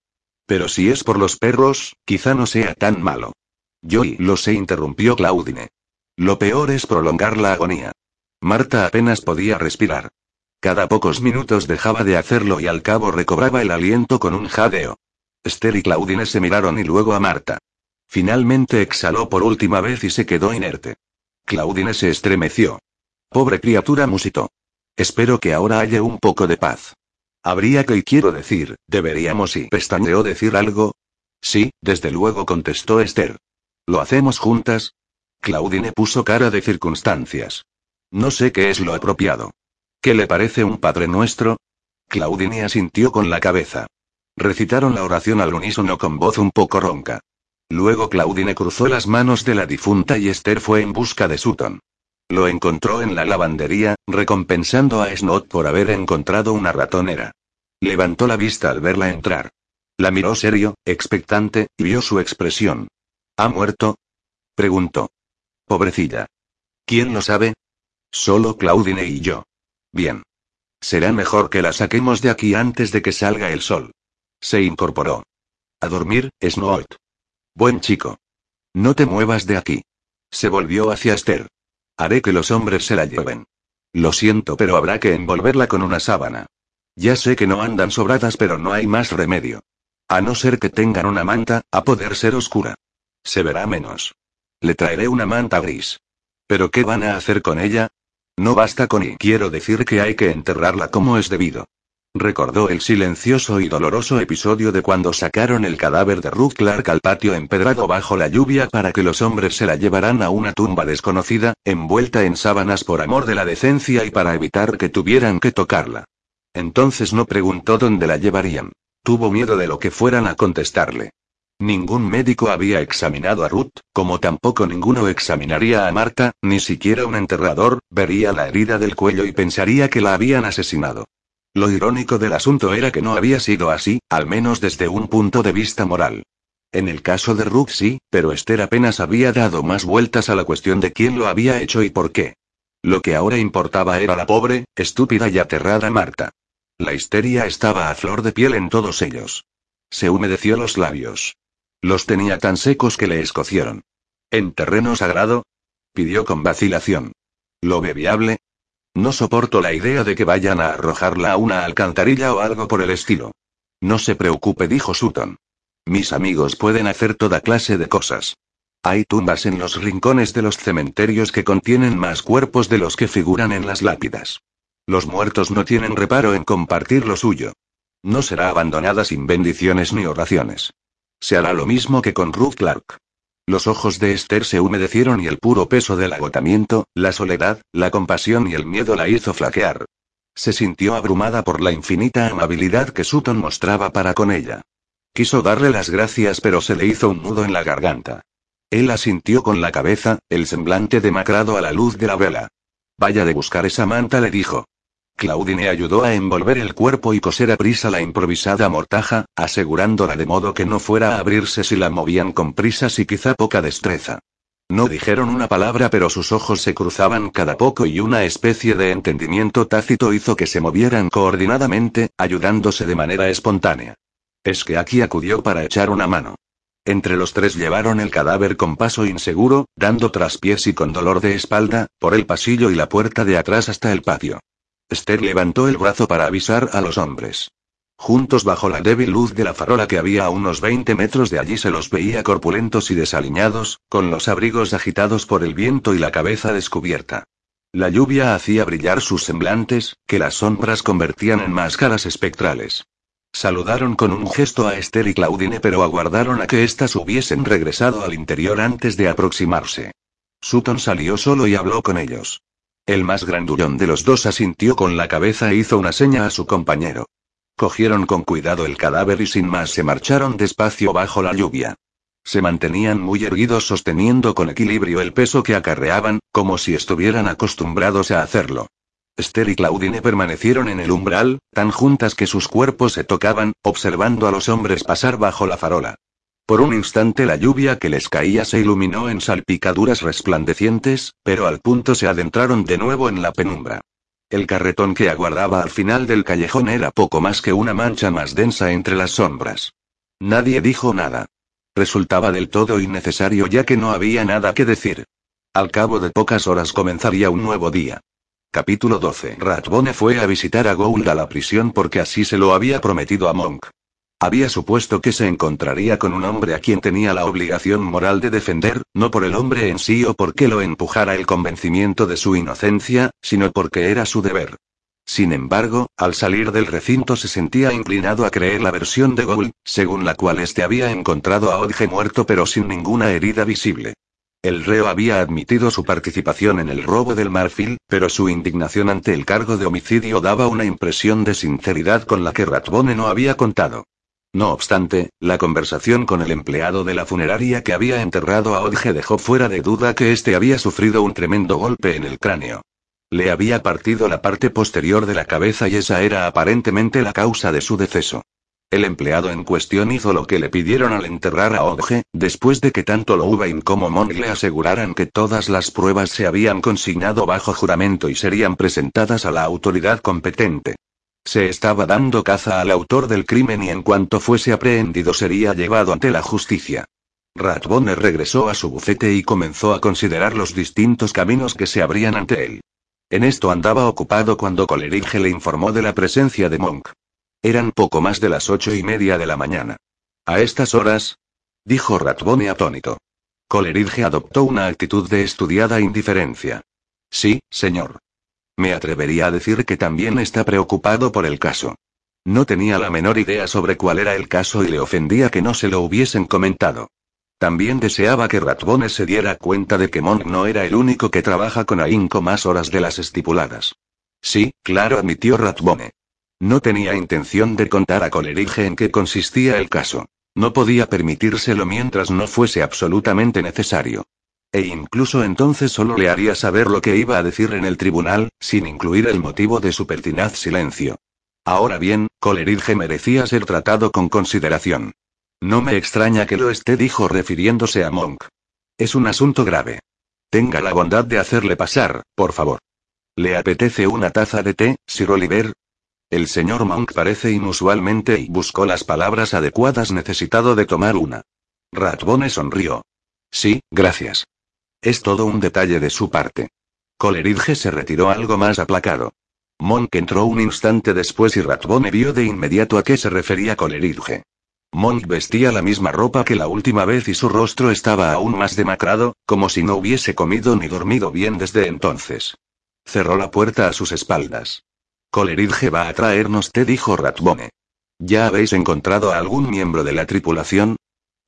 A: Pero si es por los perros, quizá no sea tan malo. Yo y lo sé, interrumpió Claudine. Lo peor es prolongar la agonía. Marta apenas podía respirar. Cada pocos minutos dejaba de hacerlo y al cabo recobraba el aliento con un jadeo. Esther y Claudine se miraron y luego a Marta. Finalmente exhaló por última vez y se quedó inerte. Claudine se estremeció. Pobre criatura musitó. Espero que ahora haya un poco de paz. Habría que y quiero decir, deberíamos y pestañeó decir algo. Sí, desde luego contestó Esther. ¿Lo hacemos juntas? Claudine puso cara de circunstancias. No sé qué es lo apropiado. ¿Qué le parece un Padre Nuestro? Claudine asintió con la cabeza. Recitaron la oración al unísono con voz un poco ronca. Luego Claudine cruzó las manos de la difunta y Esther fue en busca de Sutton. Lo encontró en la lavandería, recompensando a Snot por haber encontrado una ratonera. Levantó la vista al verla entrar. La miró serio, expectante, y vio su expresión. ¿Ha muerto? preguntó. Pobrecilla. ¿Quién lo sabe? Solo Claudine y yo. Bien. Será mejor que la saquemos de aquí antes de que salga el sol. Se incorporó. A dormir, Snot. Buen chico. No te muevas de aquí. Se volvió hacia Esther. Haré que los hombres se la lleven. Lo siento, pero habrá que envolverla con una sábana. Ya sé que no andan sobradas, pero no hay más remedio. A no ser que tengan una manta, a poder ser oscura. Se verá menos. Le traeré una manta gris. ¿Pero qué van a hacer con ella? No basta con y quiero decir que hay que enterrarla como es debido. Recordó el silencioso y doloroso episodio de cuando sacaron el cadáver de Ruth Clark al patio empedrado bajo la lluvia para que los hombres se la llevaran a una tumba desconocida, envuelta en sábanas por amor de la decencia y para evitar que tuvieran que tocarla. Entonces no preguntó dónde la llevarían. Tuvo miedo de lo que fueran a contestarle. Ningún médico había examinado a Ruth, como tampoco ninguno examinaría a Marta, ni siquiera un enterrador, vería la herida del cuello y pensaría que la habían asesinado. Lo irónico del asunto era que no había sido así, al menos desde un punto de vista moral. En el caso de sí, pero Esther apenas había dado más vueltas a la cuestión de quién lo había hecho y por qué. Lo que ahora importaba era la pobre, estúpida y aterrada Marta. La histeria estaba a flor de piel en todos ellos. Se humedeció los labios. Los tenía tan secos que le escocieron. ¿En terreno sagrado? pidió con vacilación. ¿Lo viable? No soporto la idea de que vayan a arrojarla a una alcantarilla o algo por el estilo. No se preocupe, dijo Sutton. Mis amigos pueden hacer toda clase de cosas. Hay tumbas en los rincones de los cementerios que contienen más cuerpos de los que figuran en las lápidas. Los muertos no tienen reparo en compartir lo suyo. No será abandonada sin bendiciones ni oraciones. Se hará lo mismo que con Ruth Clark. Los ojos de Esther se humedecieron y el puro peso del agotamiento, la soledad, la compasión y el miedo la hizo flaquear. Se sintió abrumada por la infinita amabilidad que Sutton mostraba para con ella. Quiso darle las gracias pero se le hizo un nudo en la garganta. Él asintió con la cabeza, el semblante demacrado a la luz de la vela. Vaya de buscar esa manta, le dijo. Claudine ayudó a envolver el cuerpo y coser a prisa la improvisada mortaja, asegurándola de modo que no fuera a abrirse si la movían con prisas y quizá poca destreza. No dijeron una palabra pero sus ojos se cruzaban cada poco y una especie de entendimiento tácito hizo que se movieran coordinadamente, ayudándose de manera espontánea. Es que aquí acudió para echar una mano. Entre los tres llevaron el cadáver con paso inseguro, dando traspiés y con dolor de espalda, por el pasillo y la puerta de atrás hasta el patio. Esther levantó el brazo para avisar a los hombres. Juntos bajo la débil luz de la farola que había a unos 20 metros de allí se los veía corpulentos y desaliñados, con los abrigos agitados por el viento y la cabeza descubierta. La lluvia hacía brillar sus semblantes, que las sombras convertían en máscaras espectrales. Saludaron con un gesto a Esther y Claudine pero aguardaron a que éstas hubiesen regresado al interior antes de aproximarse. Sutton salió solo y habló con ellos. El más grandullón de los dos asintió con la cabeza e hizo una seña a su compañero. Cogieron con cuidado el cadáver y sin más se marcharon despacio bajo la lluvia. Se mantenían muy erguidos sosteniendo con equilibrio el peso que acarreaban, como si estuvieran acostumbrados a hacerlo. Esther y Claudine permanecieron en el umbral, tan juntas que sus cuerpos se tocaban, observando a los hombres pasar bajo la farola. Por un instante la lluvia que les caía se iluminó en salpicaduras resplandecientes, pero al punto se adentraron de nuevo en la penumbra. El carretón que aguardaba al final del callejón era poco más que una mancha más densa entre las sombras. Nadie dijo nada. Resultaba del todo innecesario ya que no había nada que decir. Al cabo de pocas horas comenzaría un nuevo día. Capítulo 12. Ratbone fue a visitar a Gould a la prisión porque así se lo había prometido a Monk. Había supuesto que se encontraría con un hombre a quien tenía la obligación moral de defender, no por el hombre en sí o porque lo empujara el convencimiento de su inocencia, sino porque era su deber. Sin embargo, al salir del recinto se sentía inclinado a creer la versión de Gould, según la cual éste había encontrado a Odge muerto pero sin ninguna herida visible. El reo había admitido su participación en el robo del marfil, pero su indignación ante el cargo de homicidio daba una impresión de sinceridad con la que Ratbone no había contado. No obstante, la conversación con el empleado de la funeraria que había enterrado a Odge dejó fuera de duda que éste había sufrido un tremendo golpe en el cráneo. Le había partido la parte posterior de la cabeza y esa era aparentemente la causa de su deceso. El empleado en cuestión hizo lo que le pidieron al enterrar a Odge, después de que tanto Louvain como Monk le aseguraran que todas las pruebas se habían consignado bajo juramento y serían presentadas a la autoridad competente. Se estaba dando caza al autor del crimen y en cuanto fuese aprehendido sería llevado ante la justicia. Ratbone regresó a su bufete y comenzó a considerar los distintos caminos que se abrían ante él. En esto andaba ocupado cuando Coleridge le informó de la presencia de Monk. Eran poco más de las ocho y media de la mañana. A estas horas, dijo Ratbone atónito. Coleridge adoptó una actitud de estudiada indiferencia. Sí, señor. Me atrevería a decir que también está preocupado por el caso. No tenía la menor idea sobre cuál era el caso y le ofendía que no se lo hubiesen comentado. También deseaba que Ratbone se diera cuenta de que Monk no era el único que trabaja con ahínco más horas de las estipuladas. Sí, claro, admitió Ratbone. No tenía intención de contar a Coleridge en qué consistía el caso. No podía permitírselo mientras no fuese absolutamente necesario. E incluso entonces solo le haría saber lo que iba a decir en el tribunal, sin incluir el motivo de su pertinaz silencio. Ahora bien, Coleridge merecía ser tratado con consideración. No me extraña que lo esté, dijo refiriéndose a Monk. Es un asunto grave. Tenga la bondad de hacerle pasar, por favor. ¿Le apetece una taza de té, Sir Oliver? El señor Monk parece inusualmente y buscó las palabras adecuadas necesitado de tomar una. Ratbone sonrió. Sí, gracias. Es todo un detalle de su parte. Coleridge se retiró algo más aplacado. Monk entró un instante después y Ratbone vio de inmediato a qué se refería Coleridge. Monk vestía la misma ropa que la última vez y su rostro estaba aún más demacrado, como si no hubiese comido ni dormido bien desde entonces. Cerró la puerta a sus espaldas. Coleridge va a traernos té, dijo Ratbone. ¿Ya habéis encontrado a algún miembro de la tripulación?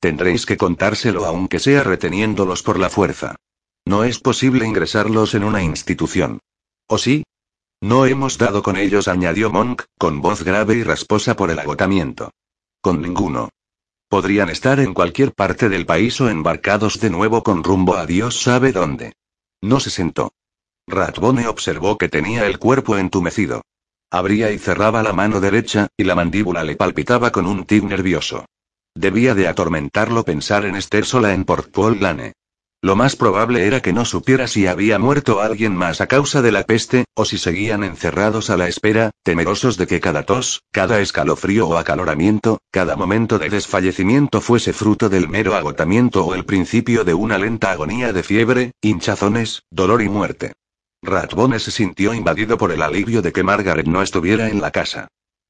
A: Tendréis que contárselo aunque sea reteniéndolos por la fuerza. No es posible ingresarlos en una institución. ¿O sí? No hemos dado con ellos, añadió Monk, con voz grave y rasposa por el agotamiento. Con ninguno. Podrían estar en cualquier parte del país o embarcados de nuevo con rumbo a Dios sabe dónde. No se sentó. Ratbone observó que tenía el cuerpo entumecido. Abría y cerraba la mano derecha, y la mandíbula le palpitaba con un tic nervioso. Debía de atormentarlo pensar en Esther sola en Port Paul Lane. Lo más probable era que no supiera si había muerto alguien más a causa de la peste, o si seguían encerrados a la espera, temerosos de que cada tos, cada escalofrío o acaloramiento, cada momento de desfallecimiento fuese fruto del mero agotamiento o el principio de una lenta agonía de fiebre, hinchazones, dolor y muerte. Ratbone se sintió invadido por el alivio de que Margaret no estuviera en la casa.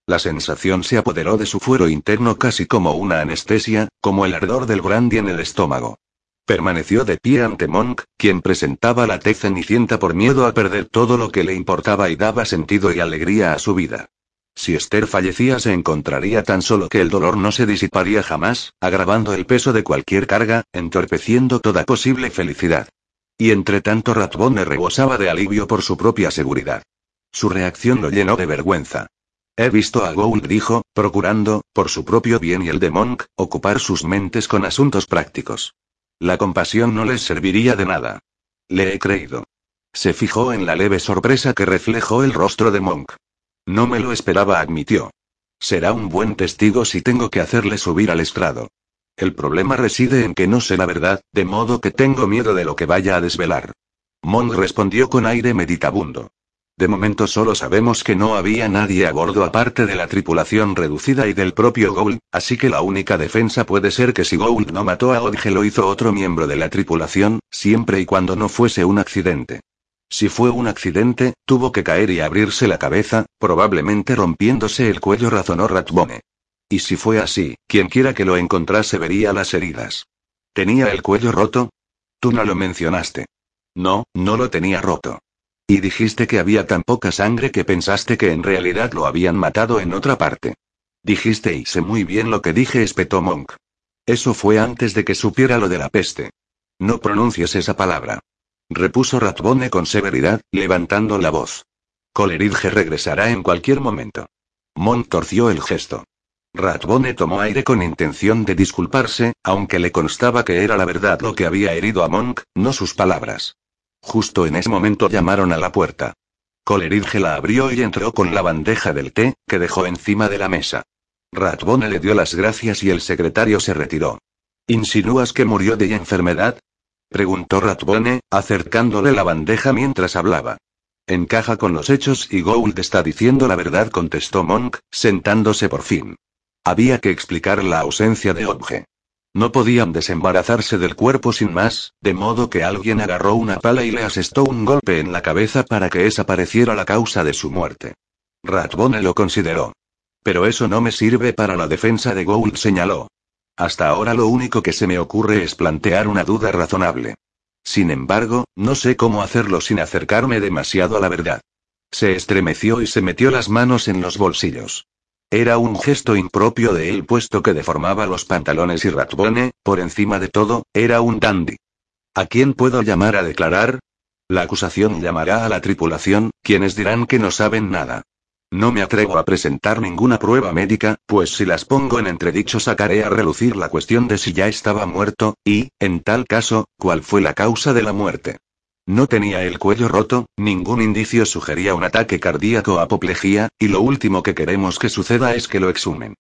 A: La sensación se apoderó de su fuero interno casi como una anestesia, como el ardor del brandy en el estómago. Permaneció de pie ante Monk, quien presentaba la tez cenicienta por miedo a perder todo lo que le importaba y daba sentido y alegría a su vida. Si Esther fallecía se encontraría tan solo que el dolor no se disiparía jamás, agravando el peso de cualquier carga, entorpeciendo toda posible felicidad. Y entre tanto Ratbone rebosaba de alivio por su propia seguridad. Su reacción lo llenó de vergüenza. He visto a Gould, dijo, procurando, por su propio bien y el de Monk, ocupar sus mentes con asuntos prácticos. La compasión no les serviría de nada. Le he creído. Se fijó en la leve sorpresa que reflejó el rostro de Monk. No me lo esperaba, admitió. Será un buen testigo si tengo que hacerle subir al estrado. El problema reside en que no sé la verdad, de modo que tengo miedo de lo que vaya a desvelar. Monk respondió con aire meditabundo. De momento solo sabemos que no había nadie a bordo aparte de la tripulación reducida y del propio Gould, así que la única defensa puede ser que si Gould no mató a Odge lo hizo otro miembro de la tripulación, siempre y cuando no fuese un accidente. Si fue un accidente, tuvo que caer y abrirse la cabeza, probablemente rompiéndose el cuello, razonó Ratbone. Y si fue así, quienquiera que lo encontrase vería las heridas. ¿Tenía el cuello roto? Tú no lo mencionaste. No, no lo tenía roto. Y dijiste que había tan poca sangre que pensaste que en realidad lo habían matado en otra parte. Dijiste y sé muy bien lo que dije, espetó Monk. Eso fue antes de que supiera lo de la peste. No pronuncies esa palabra. Repuso Ratbone con severidad, levantando la voz. Coleridge regresará en cualquier momento. Monk torció el gesto. Ratbone tomó aire con intención de disculparse, aunque le constaba que era la verdad lo que había herido a Monk, no sus palabras. Justo en ese momento llamaron a la puerta. Coleridge la abrió y entró con la bandeja del té, que dejó encima de la mesa. Ratbone le dio las gracias y el secretario se retiró. ¿Insinúas que murió de enfermedad? preguntó Ratbone, acercándole la bandeja mientras hablaba. Encaja con los hechos y Gould está diciendo la verdad, contestó Monk, sentándose por fin. Había que explicar la ausencia de Odge. No podían desembarazarse del cuerpo sin más, de modo que alguien agarró una pala y le asestó un golpe en la cabeza para que esa pareciera la causa de su muerte. Ratbone lo consideró. Pero eso no me sirve para la defensa de Gould, señaló. Hasta ahora lo único que se me ocurre es plantear una duda razonable. Sin embargo, no sé cómo hacerlo sin acercarme demasiado a la verdad. Se estremeció y se metió las manos en los bolsillos. Era un gesto impropio de él puesto que deformaba los pantalones y Ratbone, por encima de todo, era un dandy. ¿A quién puedo llamar a declarar? La acusación llamará a la tripulación, quienes dirán que no saben nada. No me atrevo a presentar ninguna prueba médica, pues si las pongo en entredicho sacaré a relucir la cuestión de si ya estaba muerto, y, en tal caso, cuál fue la causa de la muerte. No tenía el cuello roto, ningún indicio sugería un ataque cardíaco o apoplejía, y lo último que queremos que suceda es que lo exhumen.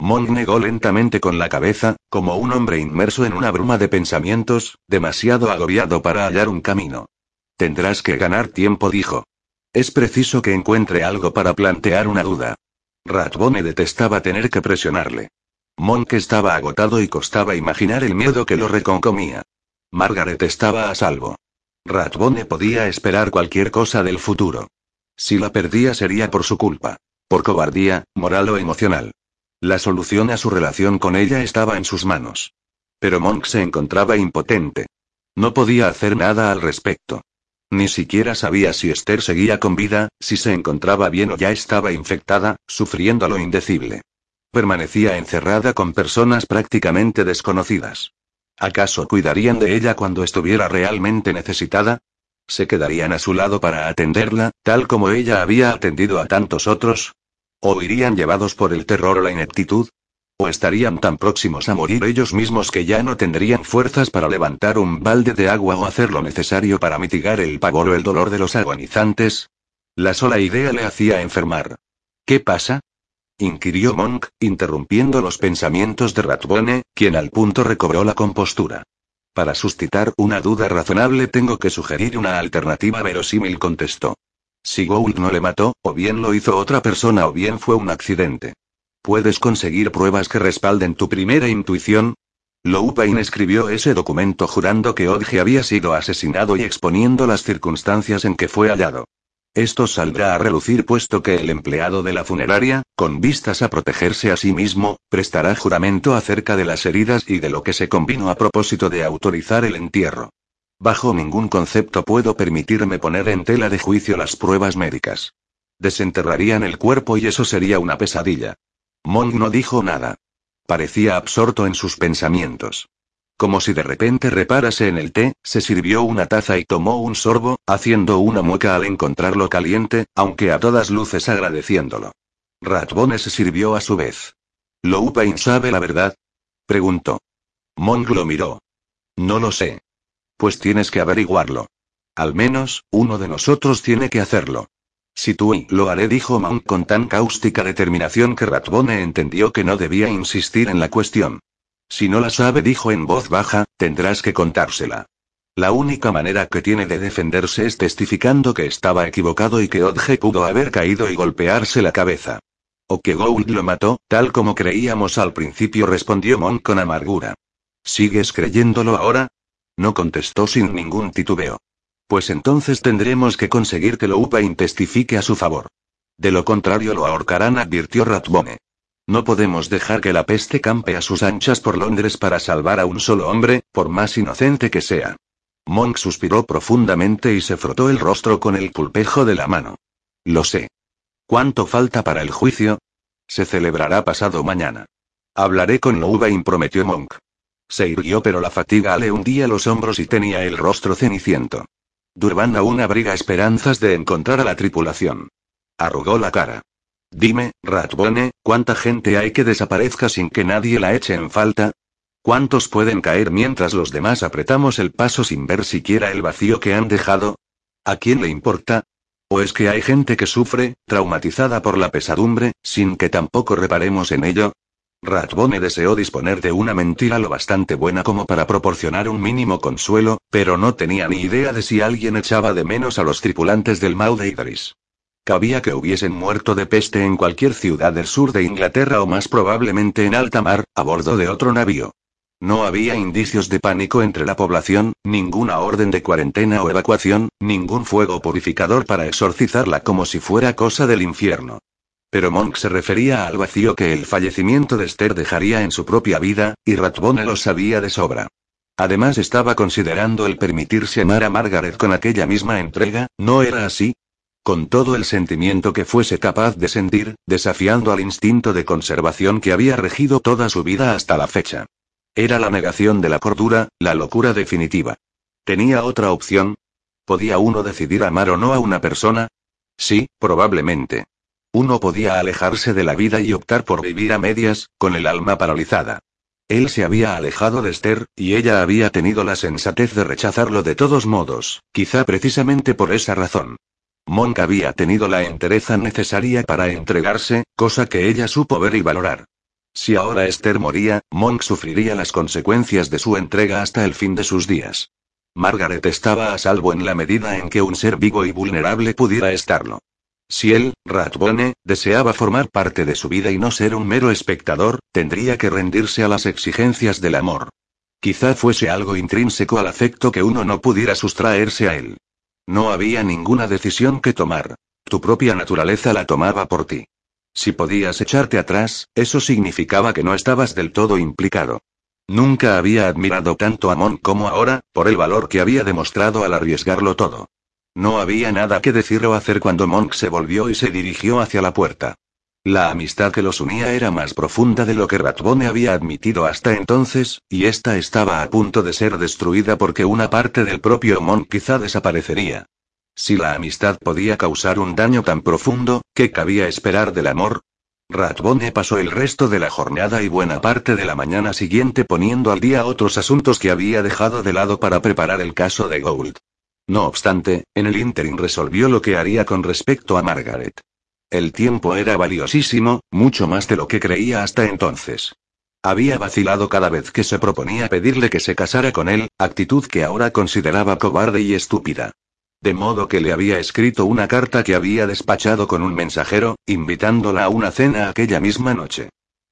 A: Monk negó lentamente con la cabeza, como un hombre inmerso en una bruma de pensamientos, demasiado agobiado para hallar un camino. Tendrás que ganar tiempo, dijo. Es preciso que encuentre algo para plantear una duda. Ratbone detestaba tener que presionarle. Monk estaba agotado y costaba imaginar el miedo que lo reconcomía. Margaret estaba a salvo. Ratbone podía esperar cualquier cosa del futuro. Si la perdía sería por su culpa. Por cobardía, moral o emocional. La solución a su relación con ella estaba en sus manos. Pero Monk se encontraba impotente. No podía hacer nada al respecto. Ni siquiera sabía si Esther seguía con vida, si se encontraba bien o ya estaba infectada, sufriendo lo indecible. Permanecía encerrada con personas prácticamente desconocidas. ¿Acaso cuidarían de ella cuando estuviera realmente necesitada? ¿Se quedarían a su lado para atenderla, tal como ella había atendido a tantos otros? ¿O irían llevados por el terror o la ineptitud? ¿O estarían tan próximos a morir ellos mismos que ya no tendrían fuerzas para levantar un balde de agua o hacer lo necesario para mitigar el pavor o el dolor de los agonizantes? La sola idea le hacía enfermar. ¿Qué pasa? Inquirió Monk, interrumpiendo los pensamientos de Ratbone, quien al punto recobró la compostura. Para suscitar una duda razonable tengo que sugerir una alternativa verosímil, contestó. Si Gould no le mató, o bien lo hizo otra persona o bien fue un accidente. ¿Puedes conseguir pruebas que respalden tu primera intuición? Loupain escribió ese documento jurando que Odge había sido asesinado y exponiendo las circunstancias en que fue hallado. Esto saldrá a relucir puesto que el empleado de la funeraria, con vistas a protegerse a sí mismo, prestará juramento acerca de las heridas y de lo que se combinó a propósito de autorizar el entierro. Bajo ningún concepto puedo permitirme poner en tela de juicio las pruebas médicas. Desenterrarían el cuerpo y eso sería una pesadilla. Monk no dijo nada. Parecía absorto en sus pensamientos. Como si de repente reparase en el té, se sirvió una taza y tomó un sorbo, haciendo una mueca al encontrarlo caliente, aunque a todas luces agradeciéndolo. Ratbone se sirvió a su vez. ¿Loupain sabe la verdad? preguntó. Monk lo miró. No lo sé. Pues tienes que averiguarlo. Al menos, uno de nosotros tiene que hacerlo. Si tú lo haré, dijo Monk con tan cáustica determinación que Ratbone entendió que no debía insistir en la cuestión. Si no la sabe, dijo en voz baja, tendrás que contársela. La única manera que tiene de defenderse es testificando que estaba equivocado y que Odge pudo haber caído y golpearse la cabeza. O que Gould lo mató, tal como creíamos al principio, respondió Monk con amargura. ¿Sigues creyéndolo ahora? No contestó sin ningún titubeo. Pues entonces tendremos que conseguir que lo Upain testifique a su favor. De lo contrario lo ahorcarán, advirtió Ratbone. No podemos dejar que la peste campe a sus anchas por Londres para salvar a un solo hombre, por más inocente que sea. Monk suspiró profundamente y se frotó el rostro con el pulpejo de la mano. Lo sé. ¿Cuánto falta para el juicio? Se celebrará pasado mañana. Hablaré con Louvain, prometió Monk. Se irguió, pero la fatiga le hundía los hombros y tenía el rostro ceniciento. Durban aún abriga esperanzas de encontrar a la tripulación. Arrugó la cara. Dime, Ratbone, ¿cuánta gente hay que desaparezca sin que nadie la eche en falta? ¿Cuántos pueden caer mientras los demás apretamos el paso sin ver siquiera el vacío que han dejado? ¿A quién le importa? ¿O es que hay gente que sufre, traumatizada por la pesadumbre, sin que tampoco reparemos en ello? Ratbone deseó disponer de una mentira lo bastante buena como para proporcionar un mínimo consuelo, pero no tenía ni idea de si alguien echaba de menos a los tripulantes del Mau de Idris. Cabía que hubiesen muerto de peste en cualquier ciudad del sur de Inglaterra o más probablemente en alta mar, a bordo de otro navío. No había indicios de pánico entre la población, ninguna orden de cuarentena o evacuación, ningún fuego purificador para exorcizarla como si fuera cosa del infierno. Pero Monk se refería al vacío que el fallecimiento de Esther dejaría en su propia vida, y Ratbone lo sabía de sobra. Además estaba considerando el permitirse amar a Margaret con aquella misma entrega, ¿no era así? Con todo el sentimiento que fuese capaz de sentir, desafiando al instinto de conservación que había regido toda su vida hasta la fecha. Era la negación de la cordura, la locura definitiva. ¿Tenía otra opción? ¿Podía uno decidir amar o no a una persona? Sí, probablemente. Uno podía alejarse de la vida y optar por vivir a medias, con el alma paralizada. Él se había alejado de Esther, y ella había tenido la sensatez de rechazarlo de todos modos, quizá precisamente por esa razón. Monk había tenido la entereza necesaria para entregarse, cosa que ella supo ver y valorar. Si ahora Esther moría, Monk sufriría las consecuencias de su entrega hasta el fin de sus días. Margaret estaba a salvo en la medida en que un ser vivo y vulnerable pudiera estarlo. Si él, Ratbone, deseaba formar parte de su vida y no ser un mero espectador, tendría que rendirse a las exigencias del amor. Quizá fuese algo intrínseco al afecto que uno no pudiera sustraerse a él. No había ninguna decisión que tomar. Tu propia naturaleza la tomaba por ti. Si podías echarte atrás, eso significaba que no estabas del todo implicado. Nunca había admirado tanto a Mon como ahora, por el valor que había demostrado al arriesgarlo todo. No había nada que decir o hacer cuando Monk se volvió y se dirigió hacia la puerta. La amistad que los unía era más profunda de lo que Ratbone había admitido hasta entonces, y esta estaba a punto de ser destruida porque una parte del propio Mon quizá desaparecería. Si la amistad podía causar un daño tan profundo, ¿qué cabía esperar del amor? Ratbone pasó el resto de la jornada y buena parte de la mañana siguiente poniendo al día otros asuntos que había dejado de lado para preparar el caso de Gould. No obstante, en el ínterin resolvió lo que haría con respecto a Margaret. El tiempo era valiosísimo, mucho más de lo que creía hasta entonces. Había vacilado cada vez que se proponía pedirle que se casara con él, actitud que ahora consideraba cobarde y estúpida. De modo que le había escrito una carta que había despachado con un mensajero, invitándola a una cena aquella misma noche.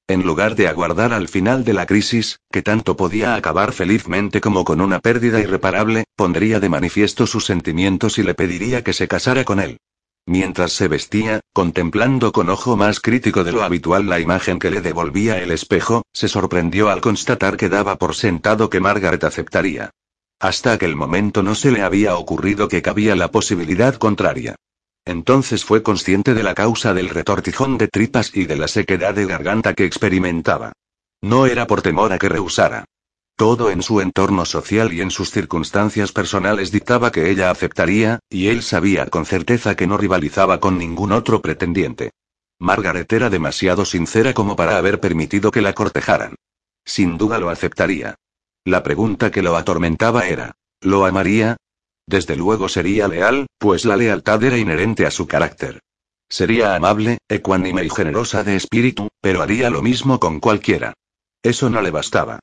A: En lugar de aguardar al final de la crisis, que tanto podía acabar felizmente como con una pérdida irreparable, pondría de manifiesto sus sentimientos y le pediría que se casara con él. Mientras se vestía, contemplando con ojo más crítico de lo habitual la imagen que le devolvía el espejo, se sorprendió al constatar que daba por sentado que Margaret aceptaría. Hasta aquel momento no se le había ocurrido que cabía la posibilidad contraria. Entonces fue consciente de la causa del retortijón de tripas y de la sequedad de garganta que experimentaba. No era por temor a que rehusara. Todo en su entorno social y en sus circunstancias personales dictaba que ella aceptaría, y él sabía con certeza que no rivalizaba con ningún otro pretendiente. Margaret era demasiado sincera como para haber permitido que la cortejaran. Sin duda lo aceptaría. La pregunta que lo atormentaba era, ¿lo amaría? Desde luego sería leal, pues la lealtad era inherente a su carácter. Sería amable, ecuánime y generosa de espíritu, pero haría lo mismo con cualquiera. Eso no le bastaba.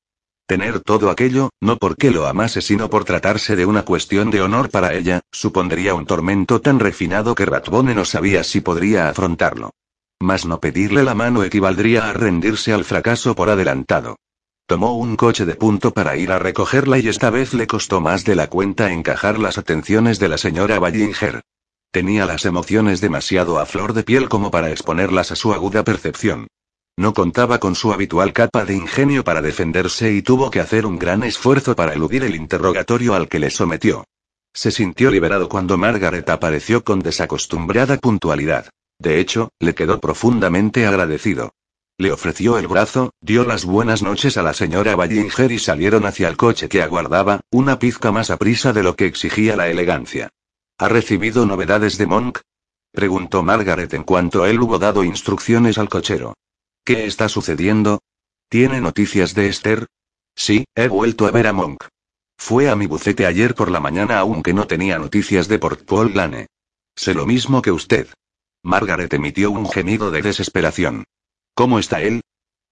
A: Tener todo aquello, no porque lo amase sino por tratarse de una cuestión de honor para ella, supondría un tormento tan refinado que Ratbone no sabía si podría afrontarlo. Mas no pedirle la mano equivaldría a rendirse al fracaso por adelantado. Tomó un coche de punto para ir a recogerla y esta vez le costó más de la cuenta encajar las atenciones de la señora Ballinger. Tenía las emociones demasiado a flor de piel como para exponerlas a su aguda percepción. No contaba con su habitual capa de ingenio para defenderse y tuvo que hacer un gran esfuerzo para eludir el interrogatorio al que le sometió. Se sintió liberado cuando Margaret apareció con desacostumbrada puntualidad. De hecho, le quedó profundamente agradecido. Le ofreció el brazo, dio las buenas noches a la señora Ballinger y salieron hacia el coche que aguardaba, una pizca más a prisa de lo que exigía la elegancia. ¿Ha recibido novedades de Monk? preguntó Margaret en cuanto él hubo dado instrucciones al cochero. ¿Qué está sucediendo? ¿Tiene noticias de Esther? Sí, he vuelto a ver a Monk. Fue a mi bucete ayer por la mañana aunque no tenía noticias de Port Paul Lane. Sé lo mismo que usted. Margaret emitió un gemido de desesperación. ¿Cómo está él?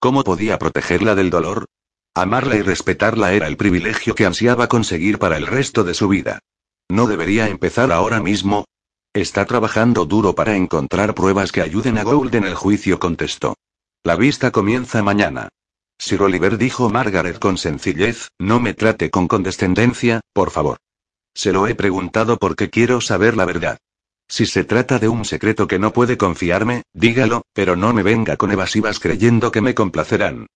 A: ¿Cómo podía protegerla del dolor? Amarla y respetarla era el privilegio que ansiaba conseguir para el resto de su vida. ¿No debería empezar ahora mismo? Está trabajando duro para encontrar pruebas que ayuden a Gould en el juicio, contestó. La vista comienza mañana. Sir Oliver dijo Margaret con sencillez, no me trate con condescendencia, por favor. Se lo he preguntado porque quiero saber la verdad. Si se trata de un secreto que no puede confiarme, dígalo, pero no me venga con evasivas creyendo que me complacerán.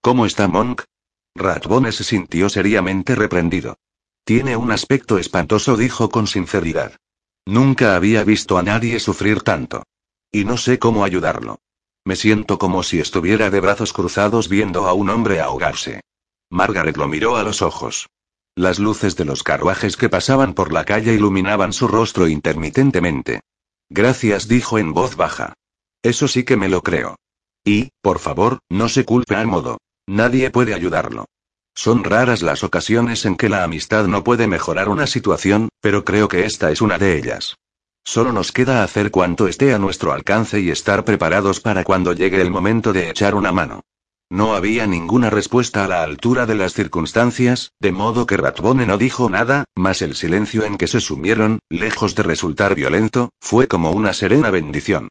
A: ¿Cómo está Monk? Ratbone se sintió seriamente reprendido. Tiene un aspecto espantoso, dijo con sinceridad. Nunca había visto a nadie sufrir tanto. Y no sé cómo ayudarlo. Me siento como si estuviera de brazos cruzados viendo a un hombre ahogarse. Margaret lo miró a los ojos. Las luces de los carruajes que pasaban por la calle iluminaban su rostro intermitentemente. Gracias, dijo en voz baja. Eso sí que me lo creo. Y, por favor, no se culpe a modo. Nadie puede ayudarlo. Son raras las ocasiones en que la amistad no puede mejorar una situación, pero creo que esta es una de ellas. Solo nos queda hacer cuanto esté a nuestro alcance y estar preparados para cuando llegue el momento de echar una mano. No había ninguna respuesta a la altura de las circunstancias, de modo que Ratbone no dijo nada, mas el silencio en que se sumieron, lejos de resultar violento, fue como una serena bendición.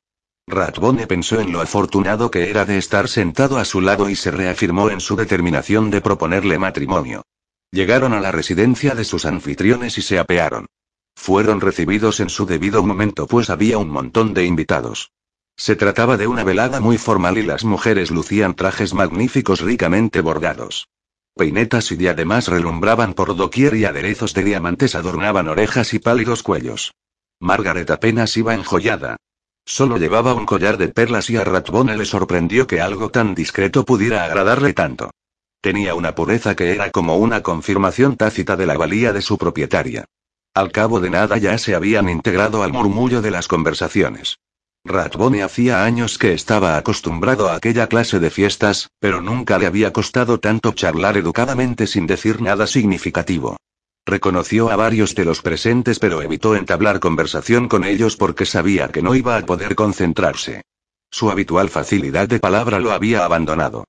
A: Ratbone pensó en lo afortunado que era de estar sentado a su lado y se reafirmó en su determinación de proponerle matrimonio. Llegaron a la residencia de sus anfitriones y se apearon. Fueron recibidos en su debido momento pues había un montón de invitados. Se trataba de una velada muy formal y las mujeres lucían trajes magníficos ricamente bordados. Peinetas y diademas relumbraban por doquier y aderezos de diamantes adornaban orejas y pálidos cuellos. Margaret apenas iba enjollada. Solo llevaba un collar de perlas y a Ratbone le sorprendió que algo tan discreto pudiera agradarle tanto. Tenía una pureza que era como una confirmación tácita de la valía de su propietaria. Al cabo de nada ya se habían integrado al murmullo de las conversaciones. Ratbone hacía años que estaba acostumbrado a aquella clase de fiestas, pero nunca le había costado tanto charlar educadamente sin decir nada significativo. Reconoció a varios de los presentes pero evitó entablar conversación con ellos porque sabía que no iba a poder concentrarse. Su habitual facilidad de palabra lo había abandonado.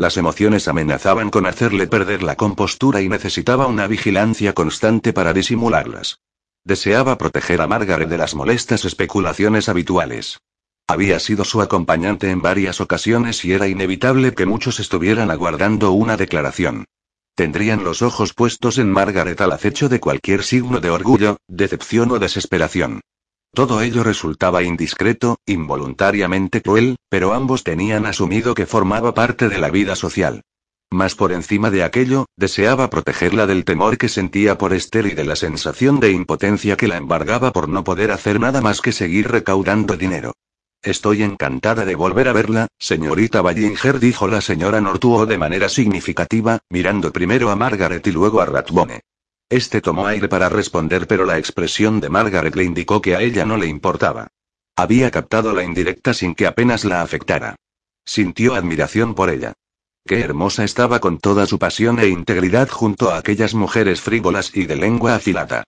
A: Las emociones amenazaban con hacerle perder la compostura y necesitaba una vigilancia constante para disimularlas. Deseaba proteger a Margaret de las molestas especulaciones habituales. Había sido su acompañante en varias ocasiones y era inevitable que muchos estuvieran aguardando una declaración. Tendrían los ojos puestos en Margaret al acecho de cualquier signo de orgullo, decepción o desesperación. Todo ello resultaba indiscreto, involuntariamente cruel, pero ambos tenían asumido que formaba parte de la vida social. Mas por encima de aquello, deseaba protegerla del temor que sentía por Esther y de la sensación de impotencia que la embargaba por no poder hacer nada más que seguir recaudando dinero. Estoy encantada de volver a verla, señorita Ballinger, dijo la señora Nortuo de manera significativa, mirando primero a Margaret y luego a Ratbone. Este tomó aire para responder, pero la expresión de Margaret le indicó que a ella no le importaba. Había captado la indirecta sin que apenas la afectara. Sintió admiración por ella. Qué hermosa estaba con toda su pasión e integridad junto a aquellas mujeres frívolas y de lengua afilada.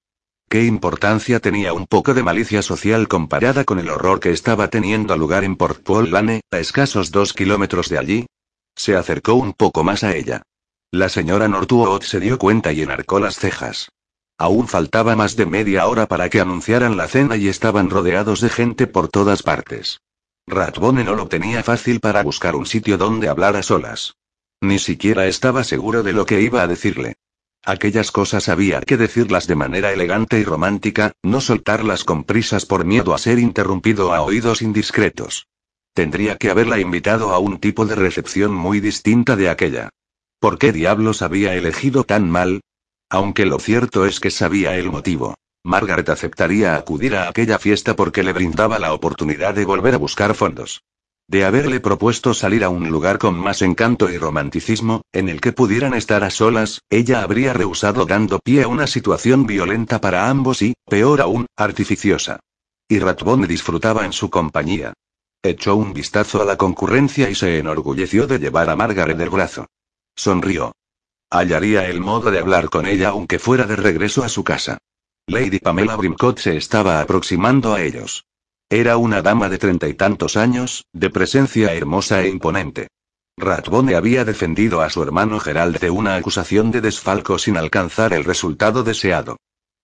A: Qué importancia tenía un poco de malicia social comparada con el horror que estaba teniendo lugar en Port Paul Lane, a escasos dos kilómetros de allí. Se acercó un poco más a ella. La señora Nortuot se dio cuenta y enarcó las cejas. Aún faltaba más de media hora para que anunciaran la cena y estaban rodeados de gente por todas partes. Ratbone no lo tenía fácil para buscar un sitio donde hablar a solas. Ni siquiera estaba seguro de lo que iba a decirle. Aquellas cosas había que decirlas de manera elegante y romántica, no soltarlas con prisas por miedo a ser interrumpido a oídos indiscretos. Tendría que haberla invitado a un tipo de recepción muy distinta de aquella. ¿Por qué diablos había elegido tan mal? Aunque lo cierto es que sabía el motivo. Margaret aceptaría acudir a aquella fiesta porque le brindaba la oportunidad de volver a buscar fondos. De haberle propuesto salir a un lugar con más encanto y romanticismo, en el que pudieran estar a solas, ella habría rehusado dando pie a una situación violenta para ambos y, peor aún, artificiosa. Y Ratbone disfrutaba en su compañía. Echó un vistazo a la concurrencia y se enorgulleció de llevar a Margaret del brazo. Sonrió. Hallaría el modo de hablar con ella aunque fuera de regreso a su casa. Lady Pamela Brimcott se estaba aproximando a ellos. Era una dama de treinta y tantos años, de presencia hermosa e imponente. Ratbone había defendido a su hermano Gerald de una acusación de desfalco sin alcanzar el resultado deseado.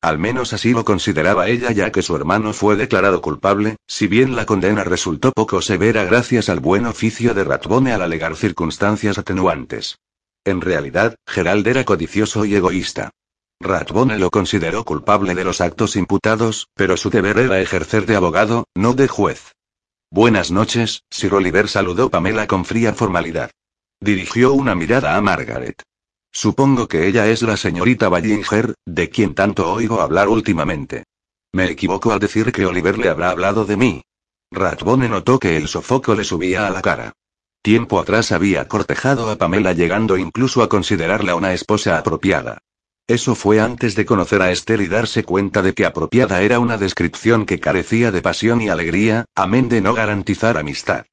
A: Al menos así lo consideraba ella ya que su hermano fue declarado culpable, si bien la condena resultó poco severa gracias al buen oficio de Ratbone al alegar circunstancias atenuantes. En realidad, Gerald era codicioso y egoísta. Ratbone lo consideró culpable de los actos imputados, pero su deber era ejercer de abogado, no de juez. Buenas noches, Sir Oliver saludó Pamela con fría formalidad. Dirigió una mirada a Margaret. Supongo que ella es la señorita Ballinger, de quien tanto oigo hablar últimamente. Me equivoco al decir que Oliver le habrá hablado de mí. Ratbone notó que el sofoco le subía a la cara. Tiempo atrás había cortejado a Pamela llegando incluso a considerarla una esposa apropiada. Eso fue antes de conocer a Esther y darse cuenta de que apropiada era una descripción que carecía de pasión y alegría, amén de no garantizar amistad.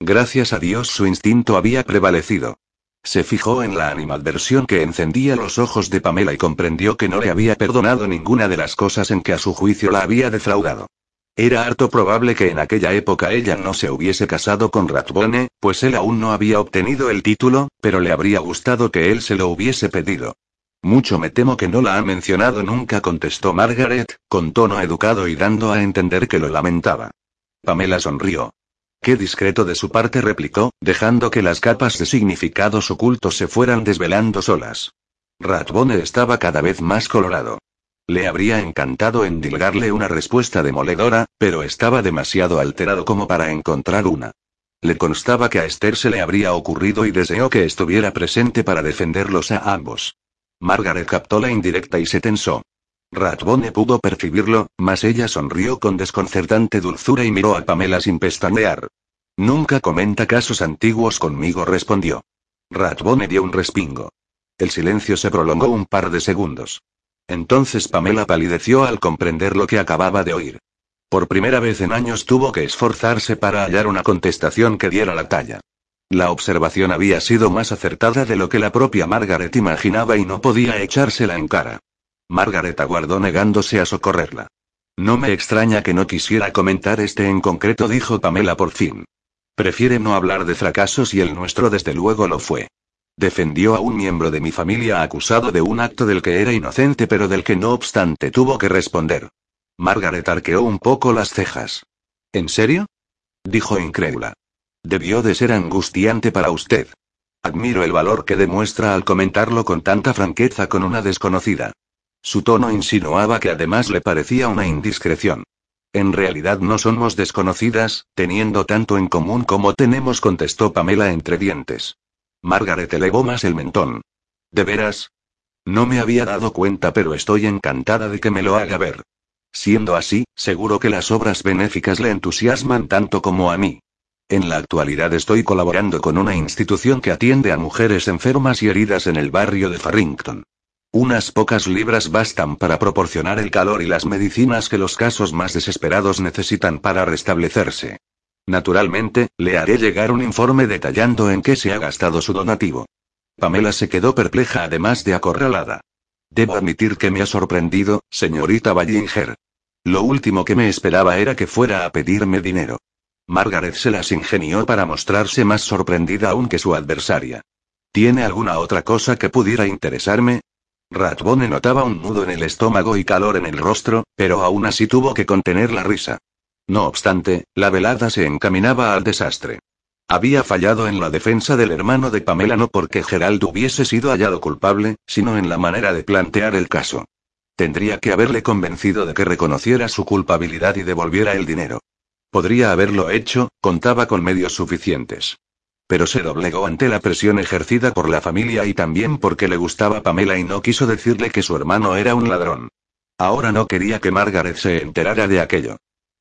A: Gracias a Dios su instinto había prevalecido. Se fijó en la animadversión que encendía los ojos de Pamela y comprendió que no le había perdonado ninguna de las cosas en que a su juicio la había defraudado. Era harto probable que en aquella época ella no se hubiese casado con Ratbone, pues él aún no había obtenido el título, pero le habría gustado que él se lo hubiese pedido. Mucho me temo que no la ha mencionado nunca, contestó Margaret, con tono educado y dando a entender que lo lamentaba. Pamela sonrió. Qué discreto de su parte replicó, dejando que las capas de significados ocultos se fueran desvelando solas. Ratbone estaba cada vez más colorado. Le habría encantado endilgarle una respuesta demoledora, pero estaba demasiado alterado como para encontrar una. Le constaba que a Esther se le habría ocurrido y deseó que estuviera presente para defenderlos a ambos. Margaret captó la indirecta y se tensó. Ratbone pudo percibirlo, mas ella sonrió con desconcertante dulzura y miró a Pamela sin pestañear. Nunca comenta casos antiguos conmigo, respondió. Ratbone dio un respingo. El silencio se prolongó un par de segundos. Entonces Pamela palideció al comprender lo que acababa de oír. Por primera vez en años tuvo que esforzarse para hallar una contestación que diera la talla. La observación había sido más acertada de lo que la propia Margaret imaginaba y no podía echársela en cara. Margaret aguardó negándose a socorrerla. No me extraña que no quisiera comentar este en concreto, dijo Pamela por fin. Prefiere no hablar de fracasos y el nuestro desde luego lo fue. Defendió a un miembro de mi familia acusado de un acto del que era inocente pero del que no obstante tuvo que responder. Margaret arqueó un poco las cejas. ¿En serio? dijo incrédula. Debió de ser angustiante para usted. Admiro el valor que demuestra al comentarlo con tanta franqueza con una desconocida. Su tono insinuaba que además le parecía una indiscreción. En realidad no somos desconocidas, teniendo tanto en común como tenemos, contestó Pamela entre dientes. Margaret elevó más el mentón. ¿De veras? No me había dado cuenta, pero estoy encantada de que me lo haga ver. Siendo así, seguro que las obras benéficas le entusiasman tanto como a mí. En la actualidad estoy colaborando con una institución que atiende a mujeres enfermas y heridas en el barrio de Farrington. Unas pocas libras bastan para proporcionar el calor y las medicinas que los casos más desesperados necesitan para restablecerse. Naturalmente, le haré llegar un informe detallando en qué se ha gastado su donativo. Pamela se quedó perpleja además de acorralada. Debo admitir que me ha sorprendido, señorita Ballinger. Lo último que me esperaba era que fuera a pedirme dinero. Margaret se las ingenió para mostrarse más sorprendida aún que su adversaria. ¿Tiene alguna otra cosa que pudiera interesarme? Ratbone notaba un nudo en el estómago y calor en el rostro, pero aún así tuvo que contener la risa. No obstante, la velada se encaminaba al desastre. Había fallado en la defensa del hermano de Pamela no porque Gerald hubiese sido hallado culpable, sino en la manera de plantear el caso. Tendría que haberle convencido de que reconociera su culpabilidad y devolviera el dinero. Podría haberlo hecho, contaba con medios suficientes. Pero se doblegó ante la presión ejercida por la familia y también porque le gustaba Pamela y no quiso decirle que su hermano era un ladrón. Ahora no quería que Margaret se enterara de aquello.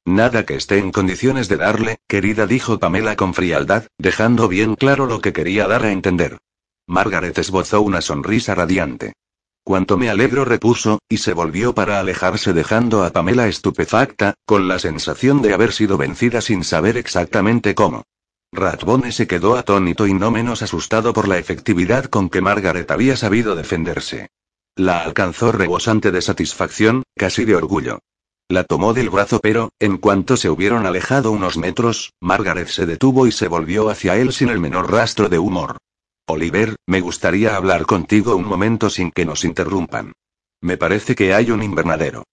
A: Nada que esté en condiciones de darle, querida, dijo Pamela con frialdad, dejando bien claro lo que quería dar a entender. Margaret esbozó una sonrisa radiante. Cuanto me alegro, repuso, y se volvió para alejarse dejando a Pamela estupefacta, con la sensación de haber sido vencida sin saber exactamente cómo. Ratbone se quedó atónito y no menos asustado por la efectividad con que Margaret había sabido defenderse. La alcanzó rebosante de satisfacción, casi de orgullo. La tomó del brazo pero, en cuanto se hubieron alejado unos metros, Margaret se detuvo y se volvió hacia él sin el menor rastro de humor. Oliver, me gustaría hablar contigo un momento sin que nos interrumpan. Me parece que hay un invernadero.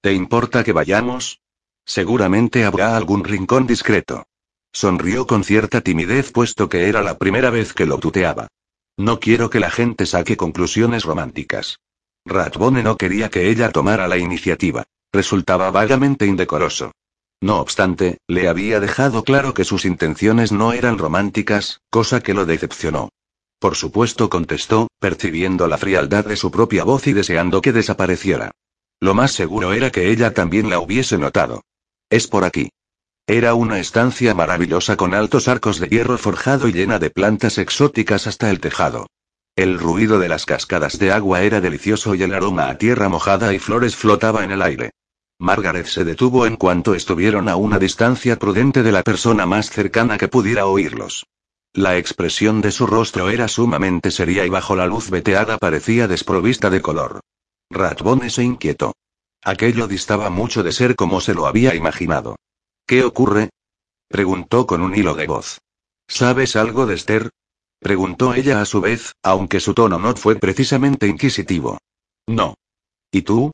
A: ¿Te importa que vayamos? Seguramente habrá algún rincón discreto. Sonrió con cierta timidez puesto que era la primera vez que lo tuteaba. No quiero que la gente saque conclusiones románticas. Ratbone no quería que ella tomara la iniciativa. Resultaba vagamente indecoroso. No obstante, le había dejado claro que sus intenciones no eran románticas, cosa que lo decepcionó. Por supuesto contestó, percibiendo la frialdad de su propia voz y deseando que desapareciera. Lo más seguro era que ella también la hubiese notado. Es por aquí. Era una estancia maravillosa con altos arcos de hierro forjado y llena de plantas exóticas hasta el tejado. El ruido de las cascadas de agua era delicioso y el aroma a tierra mojada y flores flotaba en el aire. Margaret se detuvo en cuanto estuvieron a una distancia prudente de la persona más cercana que pudiera oírlos. La expresión de su rostro era sumamente seria y bajo la luz veteada parecía desprovista de color. Ratbone se inquietó. Aquello distaba mucho de ser como se lo había imaginado. ¿Qué ocurre? preguntó con un hilo de voz. ¿Sabes algo de Esther? Preguntó ella a su vez, aunque su tono no fue precisamente inquisitivo. No. ¿Y tú?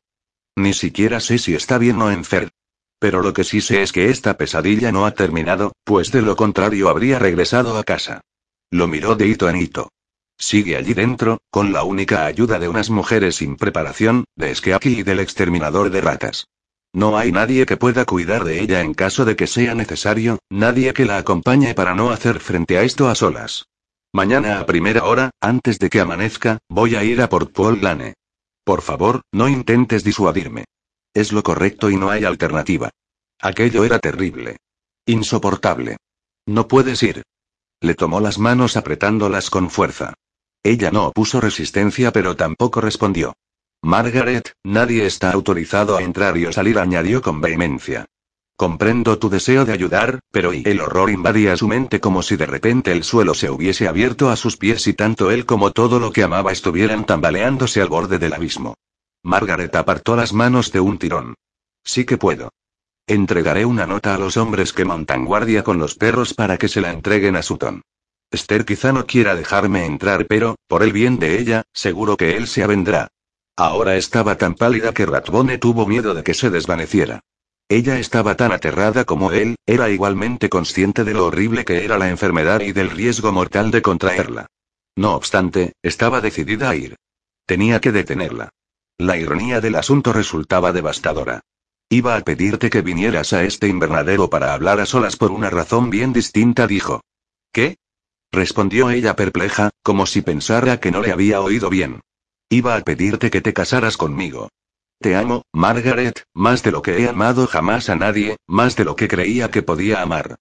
A: Ni siquiera sé si está bien o enfer. Pero lo que sí sé es que esta pesadilla no ha terminado, pues de lo contrario habría regresado a casa. Lo miró de hito en hito. Sigue allí dentro, con la única ayuda de unas mujeres sin preparación, de Skeaki y del exterminador de ratas. No hay nadie que pueda cuidar de ella en caso de que sea necesario, nadie que la acompañe para no hacer frente a esto a solas. Mañana a primera hora, antes de que amanezca, voy a ir a Port Paul Lane. Por favor, no intentes disuadirme. Es lo correcto y no hay alternativa. Aquello era terrible. Insoportable. No puedes ir. Le tomó las manos apretándolas con fuerza. Ella no opuso resistencia pero tampoco respondió. Margaret, nadie está autorizado a entrar y o salir, añadió con vehemencia. Comprendo tu deseo de ayudar, pero y el horror invadía su mente como si de repente el suelo se hubiese abierto a sus pies y tanto él como todo lo que amaba estuvieran tambaleándose al borde del abismo. Margaret apartó las manos de un tirón. Sí que puedo. Entregaré una nota a los hombres que montan guardia con los perros para que se la entreguen a Sutton. Esther quizá no quiera dejarme entrar, pero, por el bien de ella, seguro que él se avendrá. Ahora estaba tan pálida que Ratbone tuvo miedo de que se desvaneciera. Ella estaba tan aterrada como él, era igualmente consciente de lo horrible que era la enfermedad y del riesgo mortal de contraerla. No obstante, estaba decidida a ir. Tenía que detenerla. La ironía del asunto resultaba devastadora. Iba a pedirte que vinieras a este invernadero para hablar a solas por una razón bien distinta, dijo. ¿Qué? respondió ella perpleja, como si pensara que no le había oído bien. Iba a pedirte que te casaras conmigo. Te amo, Margaret, más de lo que he amado jamás a nadie, más de lo que creía que podía amar.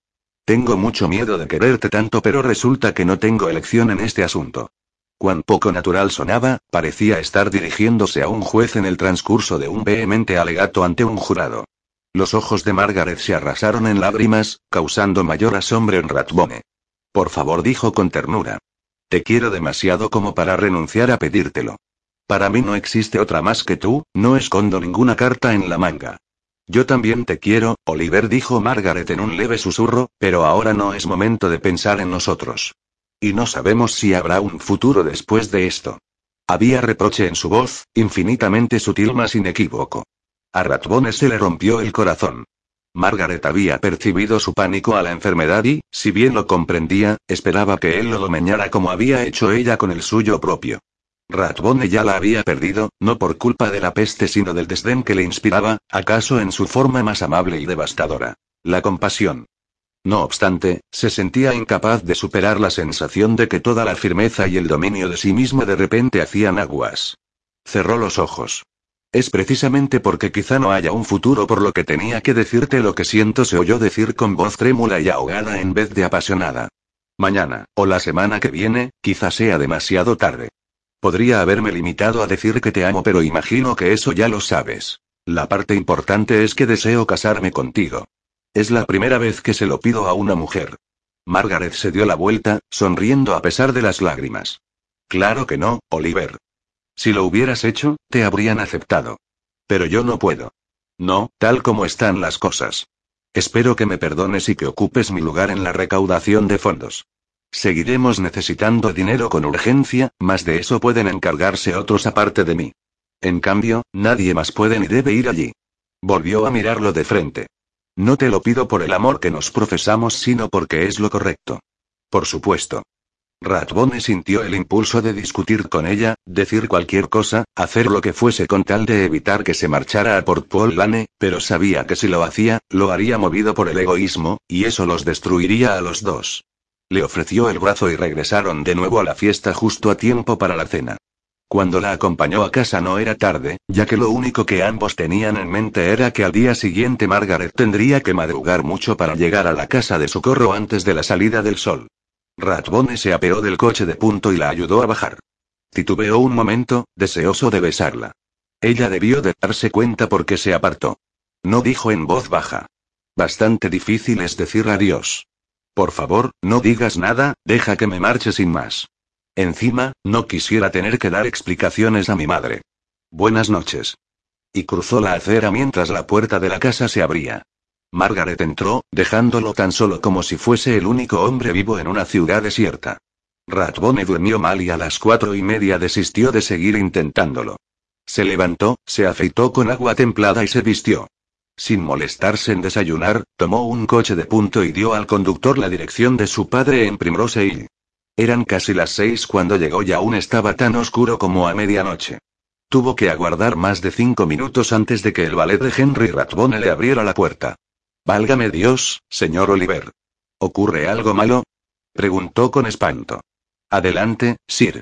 A: Tengo mucho miedo de quererte tanto, pero resulta que no tengo elección en este asunto. Cuán poco natural sonaba, parecía estar dirigiéndose a un juez en el transcurso de un vehemente alegato ante un jurado. Los ojos de Margaret se arrasaron en lágrimas, causando mayor asombro en Ratbone. Por favor, dijo con ternura. Te quiero demasiado como para renunciar a pedírtelo. Para mí no existe otra más que tú, no escondo ninguna carta en la manga. Yo también te quiero, Oliver dijo Margaret en un leve susurro, pero ahora no es momento de pensar en nosotros. Y no sabemos si habrá un futuro después de esto. Había reproche en su voz, infinitamente sutil mas inequívoco. A Ratbone se le rompió el corazón. Margaret había percibido su pánico a la enfermedad y, si bien lo comprendía, esperaba que él lo domeñara como había hecho ella con el suyo propio. Ratbone ya la había perdido, no por culpa de la peste sino del desdén que le inspiraba, acaso en su forma más amable y devastadora. La compasión. No obstante, se sentía incapaz de superar la sensación de que toda la firmeza y el dominio de sí mismo de repente hacían aguas. Cerró los ojos. Es precisamente porque quizá no haya un futuro por lo que tenía que decirte lo que siento, se oyó decir con voz trémula y ahogada en vez de apasionada. Mañana, o la semana que viene, quizá sea demasiado tarde. Podría haberme limitado a decir que te amo, pero imagino que eso ya lo sabes. La parte importante es que deseo casarme contigo. Es la primera vez que se lo pido a una mujer. Margaret se dio la vuelta, sonriendo a pesar de las lágrimas. Claro que no, Oliver. Si lo hubieras hecho, te habrían aceptado. Pero yo no puedo. No, tal como están las cosas. Espero que me perdones y que ocupes mi lugar en la recaudación de fondos. Seguiremos necesitando dinero con urgencia, más de eso pueden encargarse otros aparte de mí. En cambio, nadie más puede ni debe ir allí. Volvió a mirarlo de frente. No te lo pido por el amor que nos profesamos, sino porque es lo correcto. Por supuesto. Ratbone sintió el impulso de discutir con ella, decir cualquier cosa, hacer lo que fuese con tal de evitar que se marchara a Port pero sabía que si lo hacía, lo haría movido por el egoísmo, y eso los destruiría a los dos. Le ofreció el brazo y regresaron de nuevo a la fiesta justo a tiempo para la cena. Cuando la acompañó a casa no era tarde, ya que lo único que ambos tenían en mente era que al día siguiente Margaret tendría que madrugar mucho para llegar a la casa de socorro antes de la salida del sol. Ratbone se apeó del coche de punto y la ayudó a bajar. Titubeó un momento, deseoso de besarla. Ella debió de darse cuenta porque se apartó. No dijo en voz baja. Bastante difícil es decir adiós. Por favor, no digas nada, deja que me marche sin más. Encima, no quisiera tener que dar explicaciones a mi madre. Buenas noches. Y cruzó la acera mientras la puerta de la casa se abría. Margaret entró, dejándolo tan solo como si fuese el único hombre vivo en una ciudad desierta. Ratbone durmió mal y a las cuatro y media desistió de seguir intentándolo. Se levantó, se afeitó con agua templada y se vistió. Sin molestarse en desayunar, tomó un coche de punto y dio al conductor la dirección de su padre en Primrose Hill. Eran casi las seis cuando llegó y aún estaba tan oscuro como a medianoche. Tuvo que aguardar más de cinco minutos antes de que el valet de Henry Ratbone le abriera la puerta. Válgame Dios, señor Oliver. ¿Ocurre algo malo? Preguntó con espanto. Adelante, Sir.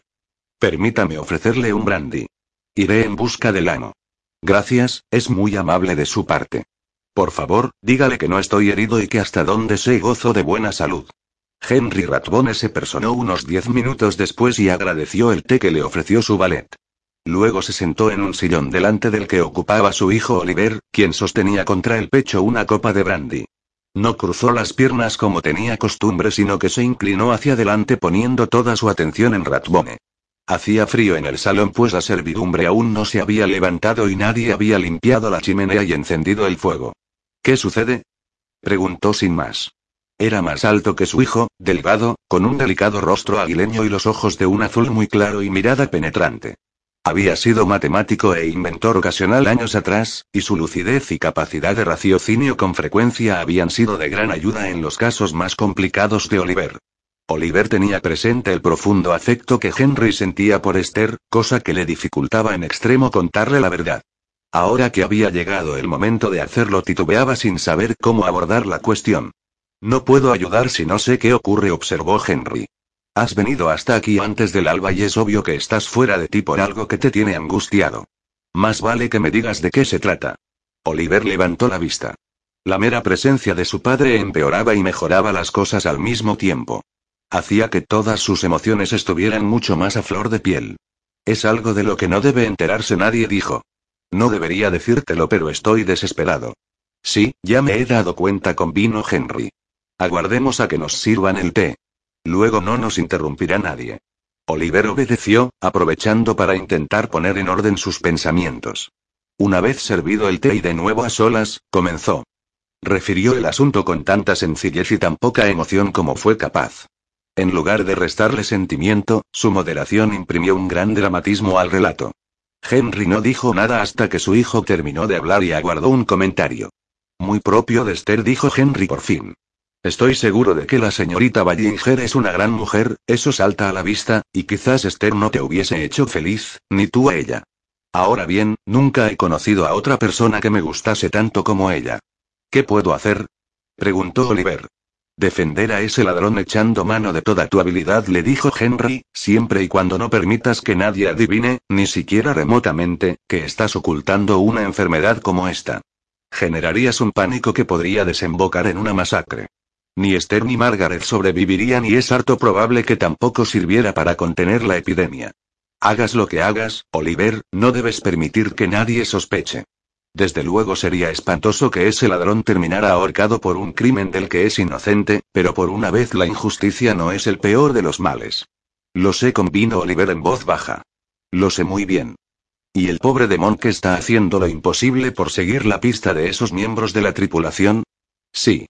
A: Permítame ofrecerle un brandy. Iré en busca del amo. Gracias, es muy amable de su parte. Por favor, dígale que no estoy herido y que hasta donde sé gozo de buena salud. Henry Ratbone se personó unos diez minutos después y agradeció el té que le ofreció su valet. Luego se sentó en un sillón delante del que ocupaba su hijo Oliver, quien sostenía contra el pecho una copa de brandy. No cruzó las piernas como tenía costumbre, sino que se inclinó hacia adelante poniendo toda su atención en Ratbone. Hacía frío en el salón pues la servidumbre aún no se había levantado y nadie había limpiado la chimenea y encendido el fuego. ¿Qué sucede? preguntó sin más. Era más alto que su hijo, delgado, con un delicado rostro aguileño y los ojos de un azul muy claro y mirada penetrante. Había sido matemático e inventor ocasional años atrás, y su lucidez y capacidad de raciocinio con frecuencia habían sido de gran ayuda en los casos más complicados de Oliver. Oliver tenía presente el profundo afecto que Henry sentía por Esther, cosa que le dificultaba en extremo contarle la verdad. Ahora que había llegado el momento de hacerlo titubeaba sin saber cómo abordar la cuestión. No puedo ayudar si no sé qué ocurre, observó Henry. Has venido hasta aquí antes del alba y es obvio que estás fuera de ti por algo que te tiene angustiado. Más vale que me digas de qué se trata. Oliver levantó la vista. La mera presencia de su padre empeoraba y mejoraba las cosas al mismo tiempo. Hacía que todas sus emociones estuvieran mucho más a flor de piel. Es algo de lo que no debe enterarse nadie, dijo. No debería decírtelo, pero estoy desesperado. Sí, ya me he dado cuenta, con vino Henry. Aguardemos a que nos sirvan el té. Luego no nos interrumpirá nadie. Oliver obedeció, aprovechando para intentar poner en orden sus pensamientos. Una vez servido el té y de nuevo a solas, comenzó. Refirió el asunto con tanta sencillez y tan poca emoción como fue capaz. En lugar de restarle sentimiento, su moderación imprimió un gran dramatismo al relato. Henry no dijo nada hasta que su hijo terminó de hablar y aguardó un comentario. Muy propio de Esther, dijo Henry por fin. Estoy seguro de que la señorita Ballinger es una gran mujer, eso salta a la vista, y quizás Esther no te hubiese hecho feliz, ni tú a ella. Ahora bien, nunca he conocido a otra persona que me gustase tanto como ella. ¿Qué puedo hacer? preguntó Oliver. Defender a ese ladrón echando mano de toda tu habilidad, le dijo Henry, siempre y cuando no permitas que nadie adivine, ni siquiera remotamente, que estás ocultando una enfermedad como esta. Generarías un pánico que podría desembocar en una masacre. Ni Esther ni Margaret sobrevivirían y es harto probable que tampoco sirviera para contener la epidemia. Hagas lo que hagas, Oliver, no debes permitir que nadie sospeche. Desde luego sería espantoso que ese ladrón terminara ahorcado por un crimen del que es inocente, pero por una vez la injusticia no es el peor de los males. Lo sé, convino Oliver en voz baja. Lo sé muy bien. ¿Y el pobre de que está haciendo lo imposible por seguir la pista de esos miembros de la tripulación? Sí.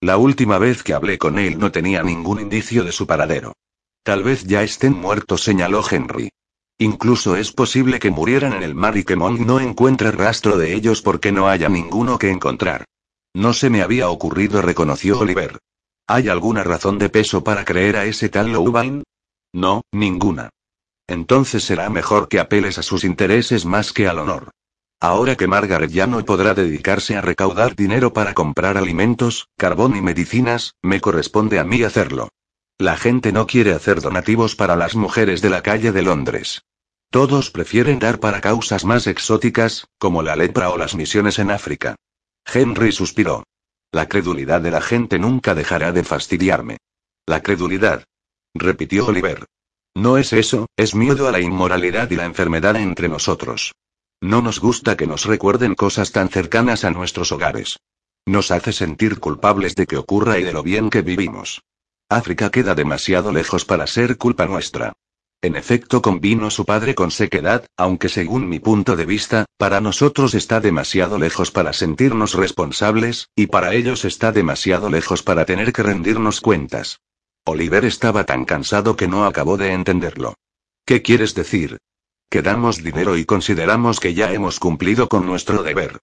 A: La última vez que hablé con él no tenía ningún indicio de su paradero. Tal vez ya estén muertos, señaló Henry. Incluso es posible que murieran en el mar y que Monk no encuentre rastro de ellos porque no haya ninguno que encontrar. No se me había ocurrido, reconoció Oliver. ¿Hay alguna razón de peso para creer a ese tal Louvain? No, ninguna. Entonces será mejor que apeles a sus intereses más que al honor. Ahora que Margaret ya no podrá dedicarse a recaudar dinero para comprar alimentos, carbón y medicinas, me corresponde a mí hacerlo. La gente no quiere hacer donativos para las mujeres de la calle de Londres. Todos prefieren dar para causas más exóticas, como la lepra o las misiones en África. Henry suspiró. La credulidad de la gente nunca dejará de fastidiarme. La credulidad. Repitió Oliver. No es eso, es miedo a la inmoralidad y la enfermedad entre nosotros. No nos gusta que nos recuerden cosas tan cercanas a nuestros hogares. Nos hace sentir culpables de que ocurra y de lo bien que vivimos. África queda demasiado lejos para ser culpa nuestra. En efecto, convino su padre con sequedad, aunque según mi punto de vista, para nosotros está demasiado lejos para sentirnos responsables, y para ellos está demasiado lejos para tener que rendirnos cuentas. Oliver estaba tan cansado que no acabó de entenderlo. ¿Qué quieres decir? Que damos dinero y consideramos que ya hemos cumplido con nuestro deber.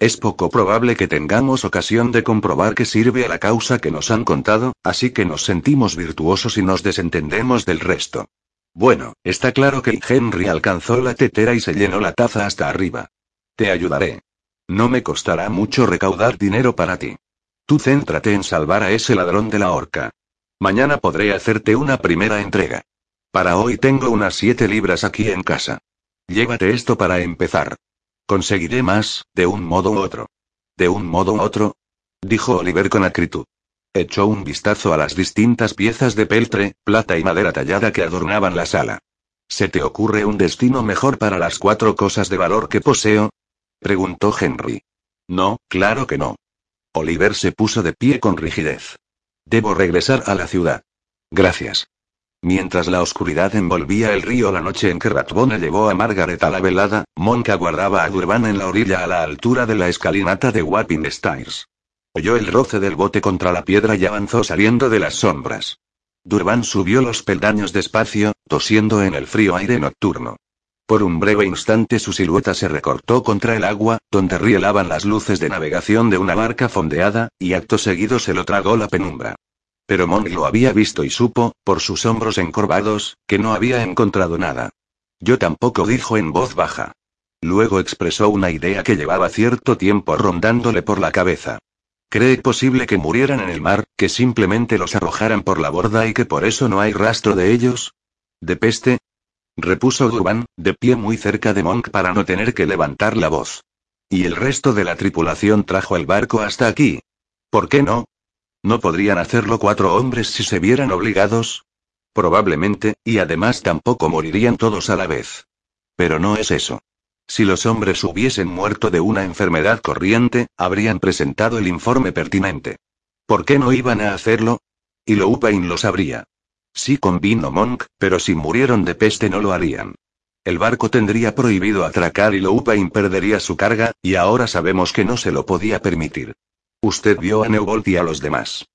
A: Es poco probable que tengamos ocasión de comprobar que sirve a la causa que nos han contado, así que nos sentimos virtuosos y nos desentendemos del resto. Bueno, está claro que Henry alcanzó la tetera y se llenó la taza hasta arriba. Te ayudaré. No me costará mucho recaudar dinero para ti. Tú céntrate en salvar a ese ladrón de la horca. Mañana podré hacerte una primera entrega. Para hoy tengo unas siete libras aquí en casa. Llévate esto para empezar. Conseguiré más, de un modo u otro. ¿De un modo u otro? Dijo Oliver con acritud. Echó un vistazo a las distintas piezas de peltre, plata y madera tallada que adornaban la sala. ¿Se te ocurre un destino mejor para las cuatro cosas de valor que poseo? preguntó Henry. No, claro que no. Oliver se puso de pie con rigidez. Debo regresar a la ciudad. Gracias. Mientras la oscuridad envolvía el río la noche en que Ratbone llevó a Margaret a la velada, Monk aguardaba a Durban en la orilla a la altura de la escalinata de Wapping Stairs. Oyó el roce del bote contra la piedra y avanzó saliendo de las sombras. Durban subió los peldaños despacio, tosiendo en el frío aire nocturno. Por un breve instante su silueta se recortó contra el agua, donde rielaban las luces de navegación de una barca fondeada, y acto seguido se lo tragó la penumbra. Pero Monk lo había visto y supo, por sus hombros encorvados, que no había encontrado nada. Yo tampoco dijo en voz baja. Luego expresó una idea que llevaba cierto tiempo rondándole por la cabeza. ¿Cree posible que murieran en el mar, que simplemente los arrojaran por la borda y que por eso no hay rastro de ellos? ¿De peste? repuso Durban, de pie muy cerca de Monk para no tener que levantar la voz. Y el resto de la tripulación trajo el barco hasta aquí. ¿Por qué no? ¿No podrían hacerlo cuatro hombres si se vieran obligados? Probablemente, y además tampoco morirían todos a la vez. Pero no es eso. Si los hombres hubiesen muerto de una enfermedad corriente, habrían presentado el informe pertinente. ¿Por qué no iban a hacerlo? Y Loupain lo sabría. Sí convino Monk, pero si murieron de peste no lo harían. El barco tendría prohibido atracar y Loupain perdería su carga, y ahora sabemos que no se lo podía permitir. Usted vio a Neubolt y a los demás.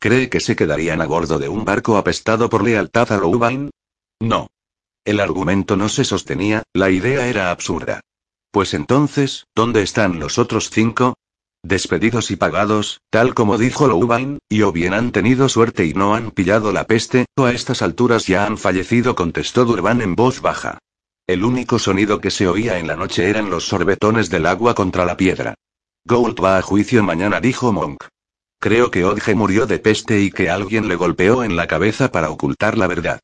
A: ¿Cree que se quedarían a bordo de un barco apestado por lealtad a Louvain? No. El argumento no se sostenía, la idea era absurda. Pues entonces, ¿dónde están los otros cinco? Despedidos y pagados, tal como dijo Louvain, y o bien han tenido suerte y no han pillado la peste, o a estas alturas ya han fallecido, contestó Durban en voz baja. El único sonido que se oía en la noche eran los sorbetones del agua contra la piedra. Gould va a juicio mañana, dijo Monk. Creo que Odge murió de peste y que alguien le golpeó en la cabeza para ocultar la verdad.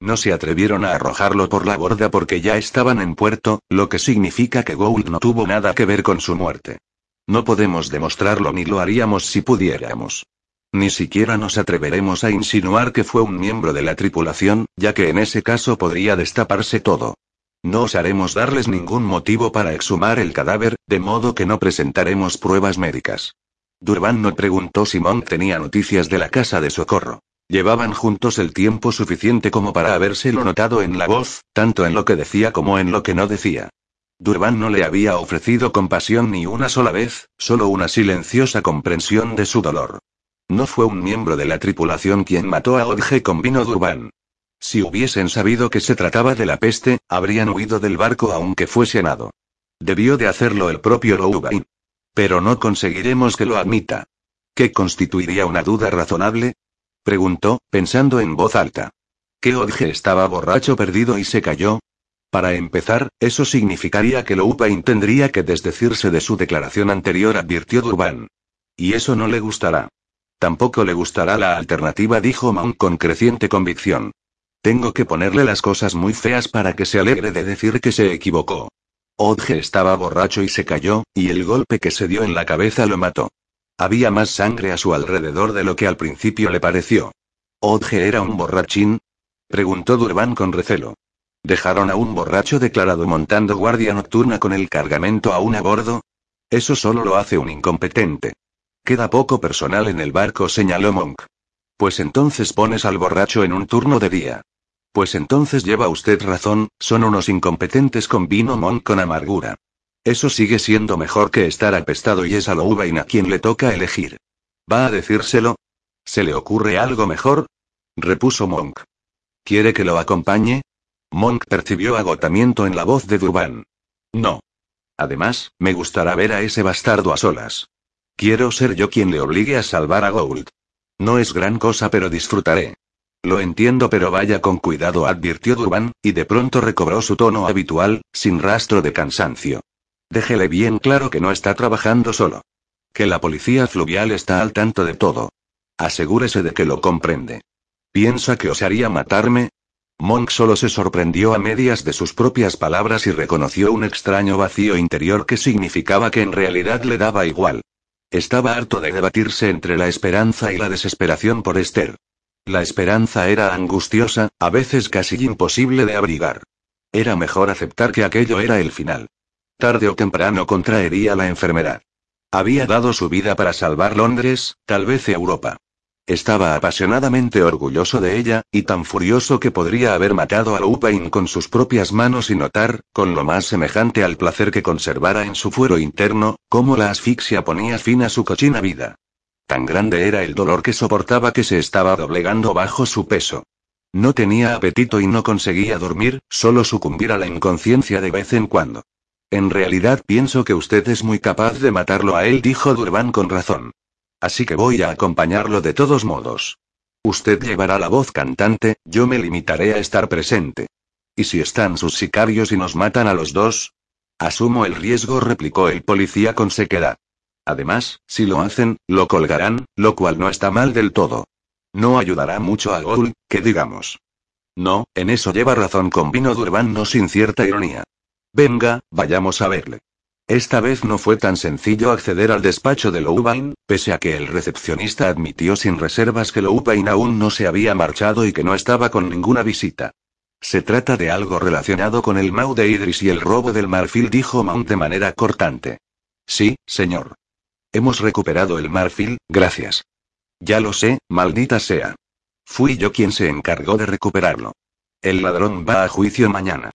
A: No se atrevieron a arrojarlo por la borda porque ya estaban en puerto, lo que significa que Gould no tuvo nada que ver con su muerte. No podemos demostrarlo ni lo haríamos si pudiéramos. Ni siquiera nos atreveremos a insinuar que fue un miembro de la tripulación, ya que en ese caso podría destaparse todo. No osaremos darles ningún motivo para exhumar el cadáver, de modo que no presentaremos pruebas médicas. Durban no preguntó si Monk tenía noticias de la casa de socorro. Llevaban juntos el tiempo suficiente como para habérselo notado en la voz, tanto en lo que decía como en lo que no decía. Durban no le había ofrecido compasión ni una sola vez, solo una silenciosa comprensión de su dolor. No fue un miembro de la tripulación quien mató a Odge con vino Durban. Si hubiesen sabido que se trataba de la peste, habrían huido del barco aunque fuese nado. Debió de hacerlo el propio Louvain. Pero no conseguiremos que lo admita. ¿Qué constituiría una duda razonable? Preguntó, pensando en voz alta. ¿Qué Odge estaba borracho perdido y se cayó? Para empezar, eso significaría que Louvain tendría que desdecirse de su declaración anterior, advirtió Durban. Y eso no le gustará. Tampoco le gustará la alternativa, dijo Mount con creciente convicción. Tengo que ponerle las cosas muy feas para que se alegre de decir que se equivocó. Odge estaba borracho y se cayó, y el golpe que se dio en la cabeza lo mató. Había más sangre a su alrededor de lo que al principio le pareció. ¿Odge era un borrachín? preguntó Durban con recelo. ¿Dejaron a un borracho declarado montando guardia nocturna con el cargamento aún a bordo? Eso solo lo hace un incompetente. Queda poco personal en el barco, señaló Monk. Pues entonces pones al borracho en un turno de día. Pues entonces lleva usted razón, son unos incompetentes con vino Monk con amargura. Eso sigue siendo mejor que estar apestado y es a Louvain a quien le toca elegir. ¿Va a decírselo? ¿Se le ocurre algo mejor? repuso Monk. ¿Quiere que lo acompañe? Monk percibió agotamiento en la voz de Durban. No. Además, me gustará ver a ese bastardo a solas. Quiero ser yo quien le obligue a salvar a Gould. No es gran cosa, pero disfrutaré. Lo entiendo, pero vaya con cuidado, advirtió Durban, y de pronto recobró su tono habitual, sin rastro de cansancio. Déjele bien claro que no está trabajando solo. Que la policía fluvial está al tanto de todo. Asegúrese de que lo comprende. ¿Piensa que osaría matarme? Monk solo se sorprendió a medias de sus propias palabras y reconoció un extraño vacío interior que significaba que en realidad le daba igual. Estaba harto de debatirse entre la esperanza y la desesperación por Esther. La esperanza era angustiosa, a veces casi imposible de abrigar. Era mejor aceptar que aquello era el final. Tarde o temprano contraería la enfermedad. Había dado su vida para salvar Londres, tal vez Europa. Estaba apasionadamente orgulloso de ella, y tan furioso que podría haber matado a Lupin con sus propias manos y notar, con lo más semejante al placer que conservara en su fuero interno, cómo la asfixia ponía fin a su cochina vida. Tan grande era el dolor que soportaba que se estaba doblegando bajo su peso. No tenía apetito y no conseguía dormir, solo sucumbir a la inconsciencia de vez en cuando. En realidad pienso que usted es muy capaz de matarlo a él, dijo Durban con razón. Así que voy a acompañarlo de todos modos. Usted llevará la voz cantante, yo me limitaré a estar presente. ¿Y si están sus sicarios y nos matan a los dos? Asumo el riesgo, replicó el policía con sequedad. Además, si lo hacen, lo colgarán, lo cual no está mal del todo. No ayudará mucho a Gould, que digamos. No, en eso lleva razón, vino Durban no sin cierta ironía. Venga, vayamos a verle. Esta vez no fue tan sencillo acceder al despacho de Louvain, pese a que el recepcionista admitió sin reservas que Louvain aún no se había marchado y que no estaba con ninguna visita. Se trata de algo relacionado con el Mau de Idris y el robo del marfil, dijo Mount de manera cortante. Sí, señor. Hemos recuperado el marfil, gracias. Ya lo sé, maldita sea. Fui yo quien se encargó de recuperarlo. El ladrón va a juicio mañana.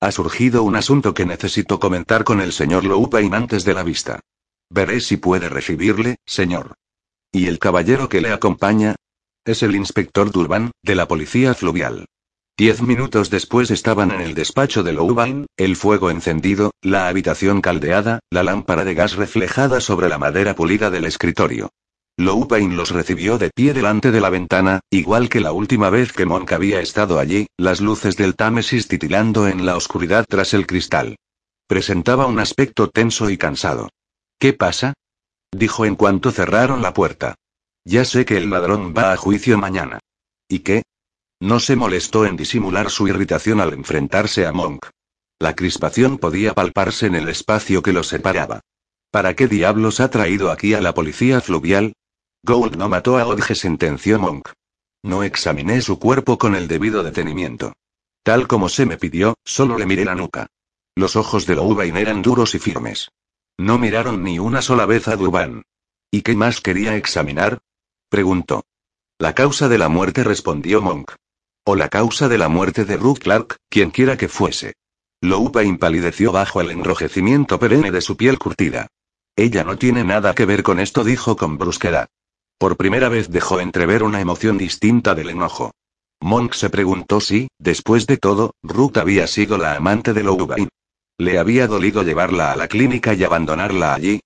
A: Ha surgido un asunto que necesito comentar con el señor Loupain antes de la vista. Veré si puede recibirle, señor. ¿Y el caballero que le acompaña? Es el inspector Durban, de la policía fluvial. Diez minutos después estaban en el despacho de Louvain, el fuego encendido, la habitación caldeada, la lámpara de gas reflejada sobre la madera pulida del escritorio. Louvain los recibió de pie delante de la ventana, igual que la última vez que Monk había estado allí, las luces del Támesis titilando en la oscuridad tras el cristal. Presentaba un aspecto tenso y cansado. ¿Qué pasa? dijo en cuanto cerraron la puerta. Ya sé que el ladrón va a juicio mañana. ¿Y qué? No se molestó en disimular su irritación al enfrentarse a Monk. La crispación podía palparse en el espacio que los separaba. ¿Para qué diablos ha traído aquí a la policía fluvial? Gould no mató a Odge, sentenció Monk. No examiné su cuerpo con el debido detenimiento. Tal como se me pidió, solo le miré la nuca. Los ojos de Louvain eran duros y firmes. No miraron ni una sola vez a Durban. ¿Y qué más quería examinar? preguntó. La causa de la muerte respondió Monk. O la causa de la muerte de Ruth Clark, quien quiera que fuese. Loupa impalideció bajo el enrojecimiento perenne de su piel curtida. Ella no tiene nada que ver con esto, dijo con brusquedad. Por primera vez dejó entrever una emoción distinta del enojo. Monk se preguntó si, después de todo, Ruth había sido la amante de Louvain. ¿Le había dolido llevarla a la clínica y abandonarla allí?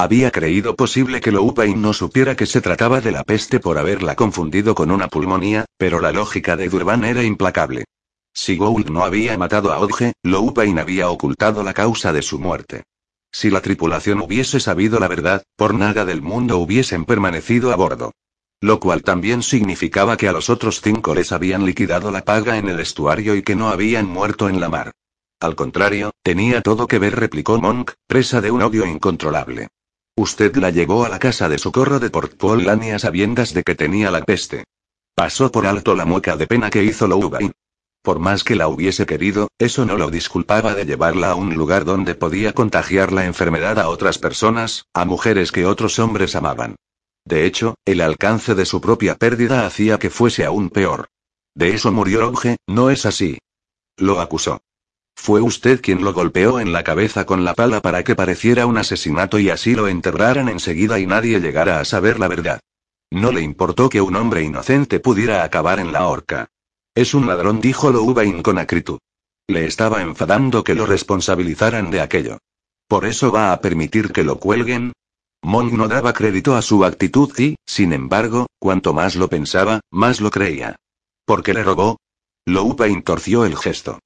A: Había creído posible que Louvain no supiera que se trataba de la peste por haberla confundido con una pulmonía, pero la lógica de Durban era implacable. Si Gould no había matado a Odge, Louvain había ocultado la causa de su muerte. Si la tripulación hubiese sabido la verdad, por nada del mundo hubiesen permanecido a bordo. Lo cual también significaba que a los otros cinco les habían liquidado la paga en el estuario y que no habían muerto en la mar. Al contrario, tenía todo que ver, replicó Monk, presa de un odio incontrolable. Usted la llevó a la casa de socorro de Port sabiendas de que tenía la peste. Pasó por alto la mueca de pena que hizo Louvain. Por más que la hubiese querido, eso no lo disculpaba de llevarla a un lugar donde podía contagiar la enfermedad a otras personas, a mujeres que otros hombres amaban. De hecho, el alcance de su propia pérdida hacía que fuese aún peor. De eso murió Oge, ¿no es así? Lo acusó. Fue usted quien lo golpeó en la cabeza con la pala para que pareciera un asesinato y así lo enterraran enseguida y nadie llegara a saber la verdad. No le importó que un hombre inocente pudiera acabar en la horca. Es un ladrón, dijo Louvain con acritud. Le estaba enfadando que lo responsabilizaran de aquello. ¿Por eso va a permitir que lo cuelguen? Monk no daba crédito a su actitud y, sin embargo, cuanto más lo pensaba, más lo creía. ¿Por qué le robó? Louvain torció el gesto.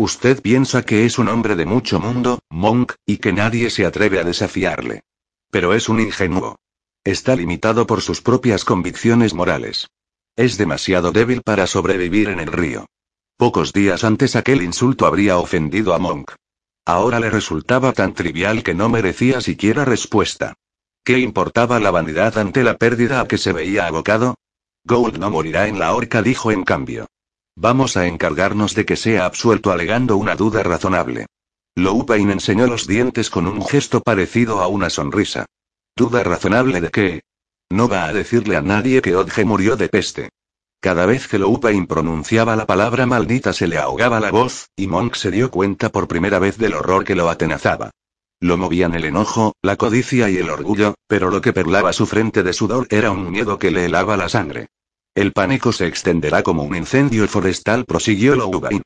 A: Usted piensa que es un hombre de mucho mundo, Monk, y que nadie se atreve a desafiarle. Pero es un ingenuo. Está limitado por sus propias convicciones morales. Es demasiado débil para sobrevivir en el río. Pocos días antes aquel insulto habría ofendido a Monk. Ahora le resultaba tan trivial que no merecía siquiera respuesta. ¿Qué importaba la vanidad ante la pérdida a que se veía abocado? Gould no morirá en la horca, dijo en cambio. Vamos a encargarnos de que sea absuelto alegando una duda razonable. Loupain enseñó los dientes con un gesto parecido a una sonrisa. ¿Duda razonable de qué? No va a decirle a nadie que Odge murió de peste. Cada vez que Loupain pronunciaba la palabra maldita se le ahogaba la voz, y Monk se dio cuenta por primera vez del horror que lo atenazaba. Lo movían el enojo, la codicia y el orgullo, pero lo que perlaba su frente de sudor era un miedo que le helaba la sangre. El pánico se extenderá como un incendio forestal, prosiguió Louvain.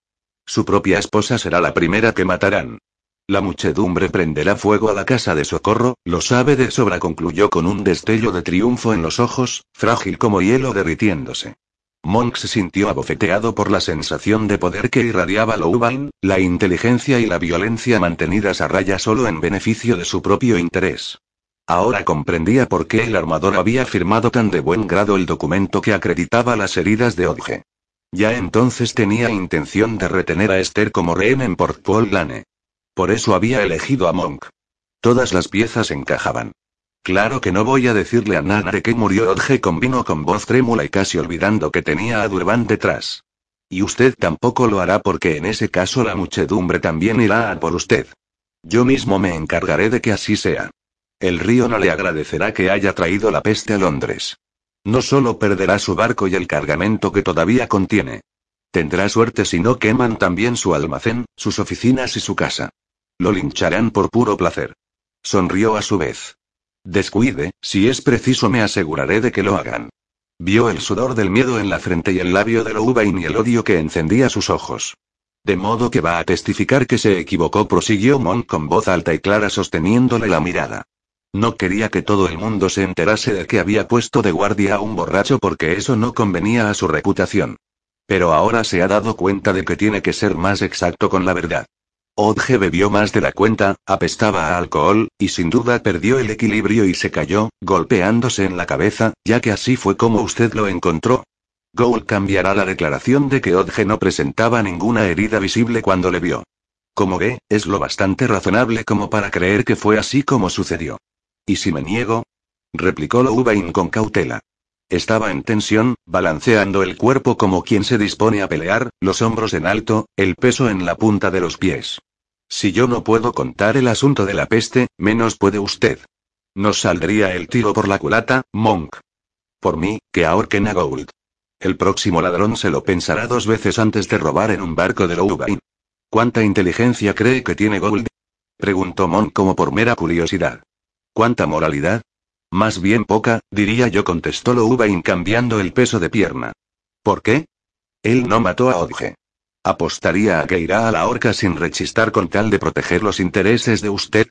A: Su propia esposa será la primera que matarán. La muchedumbre prenderá fuego a la casa de socorro, lo sabe de sobra, concluyó con un destello de triunfo en los ojos, frágil como hielo derritiéndose. Monk se sintió abofeteado por la sensación de poder que irradiaba Louvain, la inteligencia y la violencia mantenidas a raya solo en beneficio de su propio interés. Ahora comprendía por qué el armador había firmado tan de buen grado el documento que acreditaba las heridas de Odge. Ya entonces tenía intención de retener a Esther como rehén en Port Paul Lane. Por eso había elegido a Monk. Todas las piezas encajaban. Claro que no voy a decirle a Nana de que murió Odge vino con voz trémula y casi olvidando que tenía a Durban detrás. Y usted tampoco lo hará porque en ese caso la muchedumbre también irá a por usted. Yo mismo me encargaré de que así sea. El río no le agradecerá que haya traído la peste a Londres. No solo perderá su barco y el cargamento que todavía contiene. Tendrá suerte si no queman también su almacén, sus oficinas y su casa. Lo lincharán por puro placer. Sonrió a su vez. Descuide, si es preciso me aseguraré de que lo hagan. Vio el sudor del miedo en la frente y el labio de Louvain y el odio que encendía sus ojos. De modo que va a testificar que se equivocó, prosiguió Monk con voz alta y clara sosteniéndole la mirada. No quería que todo el mundo se enterase de que había puesto de guardia a un borracho porque eso no convenía a su reputación. Pero ahora se ha dado cuenta de que tiene que ser más exacto con la verdad. Odge bebió más de la cuenta, apestaba a alcohol, y sin duda perdió el equilibrio y se cayó, golpeándose en la cabeza, ya que así fue como usted lo encontró. Gould cambiará la declaración de que Odge no presentaba ninguna herida visible cuando le vio. Como ve, es lo bastante razonable como para creer que fue así como sucedió. ¿Y si me niego? replicó Louvain con cautela. Estaba en tensión, balanceando el cuerpo como quien se dispone a pelear, los hombros en alto, el peso en la punta de los pies. Si yo no puedo contar el asunto de la peste, menos puede usted. Nos saldría el tiro por la culata, Monk. Por mí, que ahorquen a Gould. El próximo ladrón se lo pensará dos veces antes de robar en un barco de Louvain. ¿Cuánta inteligencia cree que tiene Gould? Preguntó Monk como por mera curiosidad. ¿Cuánta moralidad? Más bien poca, diría yo, contestó Louvain cambiando el peso de pierna. ¿Por qué? Él no mató a Odge. ¿Apostaría a que irá a la horca sin rechistar con tal de proteger los intereses de usted?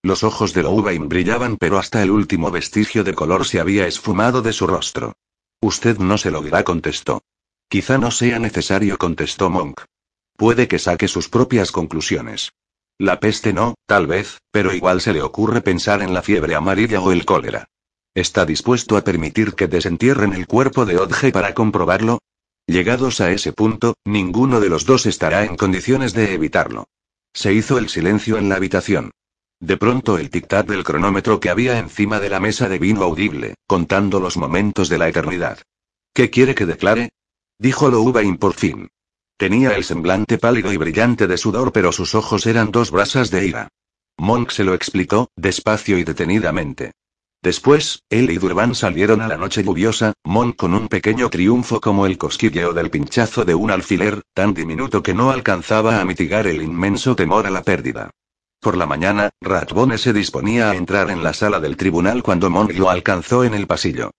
A: Los ojos de Louvain brillaban, pero hasta el último vestigio de color se había esfumado de su rostro. Usted no se lo dirá, contestó. Quizá no sea necesario, contestó Monk. Puede que saque sus propias conclusiones. La peste no, tal vez, pero igual se le ocurre pensar en la fiebre amarilla o el cólera. ¿Está dispuesto a permitir que desentierren el cuerpo de Odge para comprobarlo? Llegados a ese punto, ninguno de los dos estará en condiciones de evitarlo. Se hizo el silencio en la habitación. De pronto el tic-tac del cronómetro que había encima de la mesa devino audible, contando los momentos de la eternidad. ¿Qué quiere que declare? Dijo Louvain por fin. Tenía el semblante pálido y brillante de sudor, pero sus ojos eran dos brasas de ira. Monk se lo explicó, despacio y detenidamente. Después, él y Durban salieron a la noche lluviosa, Monk con un pequeño triunfo como el cosquilleo del pinchazo de un alfiler, tan diminuto que no alcanzaba a mitigar el inmenso temor a la pérdida. Por la mañana, Ratbone se disponía a entrar en la sala del tribunal cuando Monk lo alcanzó en el pasillo.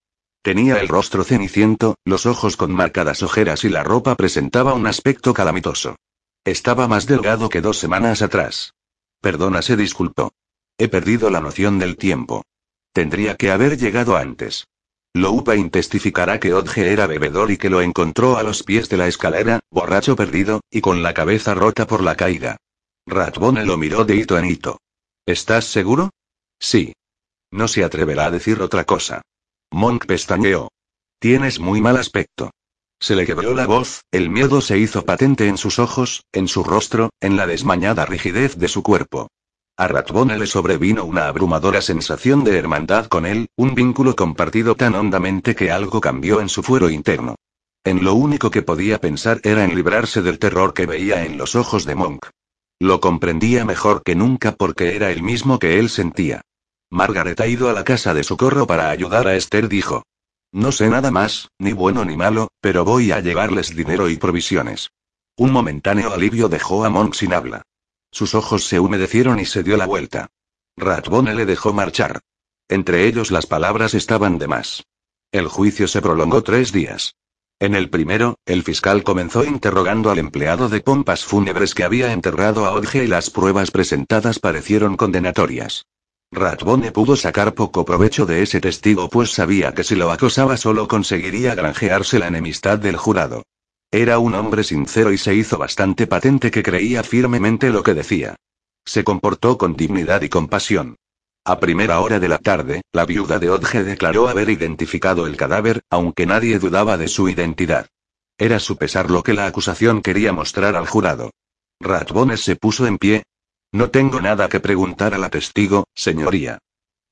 A: Tenía el rostro ceniciento, los ojos con marcadas ojeras y la ropa presentaba un aspecto calamitoso. Estaba más delgado que dos semanas atrás. Perdona, se disculpó. He perdido la noción del tiempo. Tendría que haber llegado antes. Loupain testificará que Odge era bebedor y que lo encontró a los pies de la escalera, borracho perdido, y con la cabeza rota por la caída. Ratbone lo miró de hito en hito. ¿Estás seguro? Sí. No se atreverá a decir otra cosa. Monk pestañeó. Tienes muy mal aspecto. Se le quebró la voz, el miedo se hizo patente en sus ojos, en su rostro, en la desmañada rigidez de su cuerpo. A Ratbone le sobrevino una abrumadora sensación de hermandad con él, un vínculo compartido tan hondamente que algo cambió en su fuero interno. En lo único que podía pensar era en librarse del terror que veía en los ojos de Monk. Lo comprendía mejor que nunca porque era el mismo que él sentía. Margaret ha ido a la casa de socorro para ayudar a Esther, dijo. No sé nada más, ni bueno ni malo, pero voy a llevarles dinero y provisiones. Un momentáneo alivio dejó a Monk sin habla. Sus ojos se humedecieron y se dio la vuelta. Ratbone le dejó marchar. Entre ellos las palabras estaban de más. El juicio se prolongó tres días. En el primero, el fiscal comenzó interrogando al empleado de pompas fúnebres que había enterrado a Odge y las pruebas presentadas parecieron condenatorias. Ratbone pudo sacar poco provecho de ese testigo pues sabía que si lo acosaba solo conseguiría granjearse la enemistad del jurado. Era un hombre sincero y se hizo bastante patente que creía firmemente lo que decía. Se comportó con dignidad y compasión. A primera hora de la tarde, la viuda de Odge declaró haber identificado el cadáver, aunque nadie dudaba de su identidad. Era su pesar lo que la acusación quería mostrar al jurado. Ratbone se puso en pie, no tengo nada que preguntar a la testigo, señoría.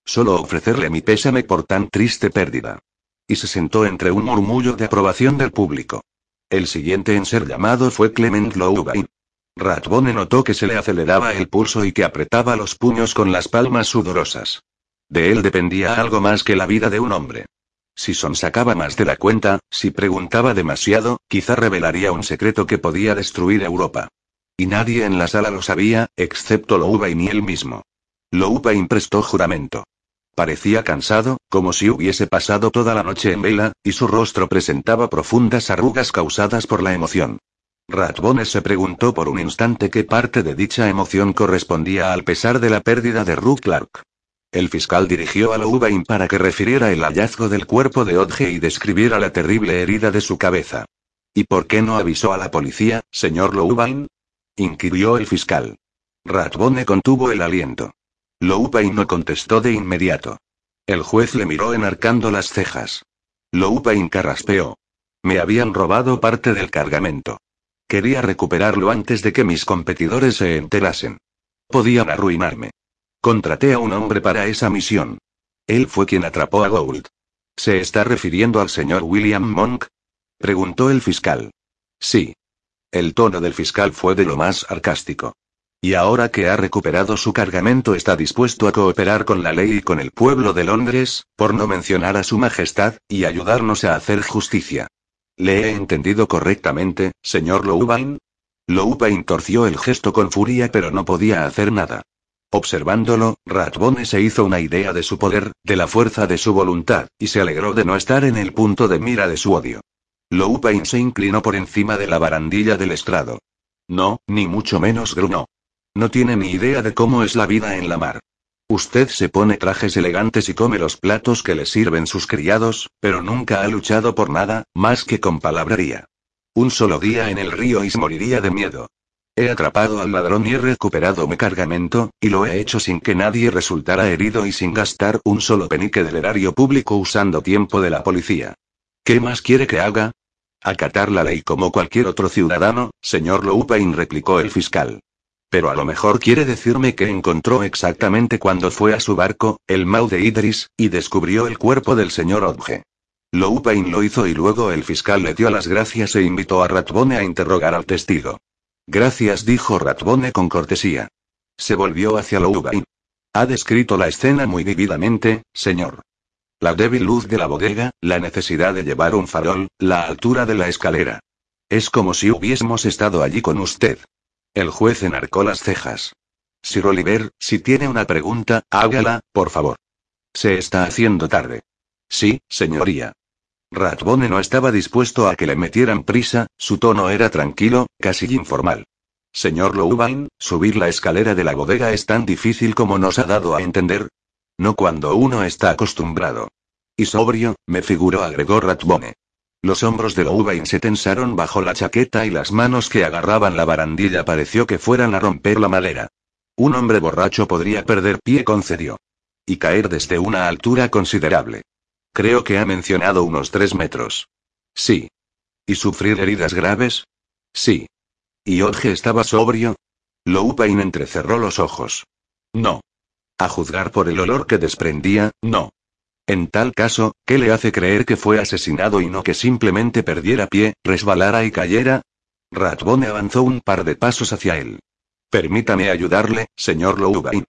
A: Solo ofrecerle mi pésame por tan triste pérdida. Y se sentó entre un murmullo de aprobación del público. El siguiente en ser llamado fue Clement Louvain. Ratbone notó que se le aceleraba el pulso y que apretaba los puños con las palmas sudorosas. De él dependía algo más que la vida de un hombre. Si sonsacaba más de la cuenta, si preguntaba demasiado, quizá revelaría un secreto que podía destruir Europa. Y nadie en la sala lo sabía, excepto Louvain y él mismo. Louvain prestó juramento. Parecía cansado, como si hubiese pasado toda la noche en vela, y su rostro presentaba profundas arrugas causadas por la emoción. Ratbone se preguntó por un instante qué parte de dicha emoción correspondía al pesar de la pérdida de Ruth Clark. El fiscal dirigió a Louvain para que refiriera el hallazgo del cuerpo de Odge y describiera la terrible herida de su cabeza. ¿Y por qué no avisó a la policía, señor Louvain? Inquirió el fiscal. Ratbone contuvo el aliento. Loupain no contestó de inmediato. El juez le miró enarcando las cejas. Loupain carraspeó. Me habían robado parte del cargamento. Quería recuperarlo antes de que mis competidores se enterasen. Podían arruinarme. Contraté a un hombre para esa misión. Él fue quien atrapó a Gould. ¿Se está refiriendo al señor William Monk? preguntó el fiscal. Sí. El tono del fiscal fue de lo más sarcástico. Y ahora que ha recuperado su cargamento está dispuesto a cooperar con la ley y con el pueblo de Londres, por no mencionar a su majestad, y ayudarnos a hacer justicia. ¿Le he entendido correctamente, señor Louvain? Louvain torció el gesto con furia pero no podía hacer nada. Observándolo, Ratbone se hizo una idea de su poder, de la fuerza de su voluntad, y se alegró de no estar en el punto de mira de su odio. Louvain se inclinó por encima de la barandilla del estrado. No, ni mucho menos grunó. No tiene ni idea de cómo es la vida en la mar. Usted se pone trajes elegantes y come los platos que le sirven sus criados, pero nunca ha luchado por nada, más que con palabrería. Un solo día en el río y moriría de miedo. He atrapado al ladrón y he recuperado mi cargamento, y lo he hecho sin que nadie resultara herido y sin gastar un solo penique del erario público usando tiempo de la policía. ¿Qué más quiere que haga? Acatar la ley como cualquier otro ciudadano, señor Loupain replicó el fiscal. Pero a lo mejor quiere decirme que encontró exactamente cuando fue a su barco, el Mau de Idris, y descubrió el cuerpo del señor Odge. Loupain lo hizo y luego el fiscal le dio las gracias e invitó a Ratbone a interrogar al testigo. Gracias, dijo Ratbone con cortesía. Se volvió hacia Louvain. Ha descrito la escena muy vividamente, señor. La débil luz de la bodega, la necesidad de llevar un farol, la altura de la escalera. Es como si hubiésemos estado allí con usted. El juez enarcó las cejas. Sir Oliver, si tiene una pregunta, hágala, por favor. Se está haciendo tarde. Sí, señoría. Ratbone no estaba dispuesto a que le metieran prisa, su tono era tranquilo, casi informal. Señor Louvain, subir la escalera de la bodega es tan difícil como nos ha dado a entender. No cuando uno está acostumbrado. Y sobrio, me figuró, agregó Ratbone. Los hombros de Louvain se tensaron bajo la chaqueta y las manos que agarraban la barandilla pareció que fueran a romper la madera. Un hombre borracho podría perder pie, concedió. Y caer desde una altura considerable. Creo que ha mencionado unos tres metros. Sí. ¿Y sufrir heridas graves? Sí. ¿Y Odge estaba sobrio? Louvain entrecerró los ojos. No. A juzgar por el olor que desprendía, no. En tal caso, ¿qué le hace creer que fue asesinado y no que simplemente perdiera pie, resbalara y cayera? Ratbone avanzó un par de pasos hacia él. Permítame ayudarle, señor Louvain.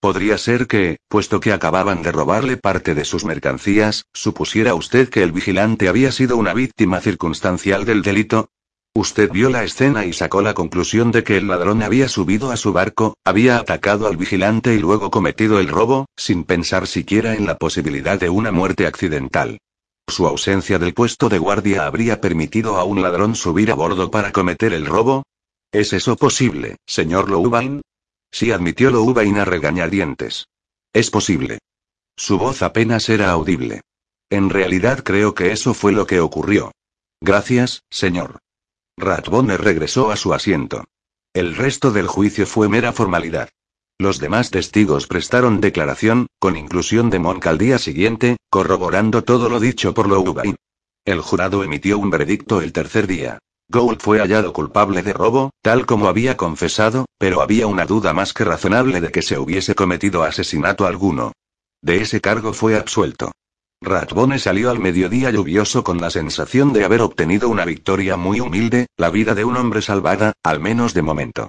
A: Podría ser que, puesto que acababan de robarle parte de sus mercancías, supusiera usted que el vigilante había sido una víctima circunstancial del delito. Usted vio la escena y sacó la conclusión de que el ladrón había subido a su barco, había atacado al vigilante y luego cometido el robo, sin pensar siquiera en la posibilidad de una muerte accidental. ¿Su ausencia del puesto de guardia habría permitido a un ladrón subir a bordo para cometer el robo? ¿Es eso posible, señor Louvain? Sí admitió Louvain a regañadientes. Es posible. Su voz apenas era audible. En realidad creo que eso fue lo que ocurrió. Gracias, señor. Ratbone regresó a su asiento. El resto del juicio fue mera formalidad. Los demás testigos prestaron declaración, con inclusión de Monk al día siguiente, corroborando todo lo dicho por Louvain. El jurado emitió un veredicto el tercer día. Gould fue hallado culpable de robo, tal como había confesado, pero había una duda más que razonable de que se hubiese cometido asesinato alguno. De ese cargo fue absuelto. Ratbone salió al mediodía lluvioso con la sensación de haber obtenido una victoria muy humilde, la vida de un hombre salvada, al menos de momento.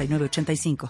B: 906985.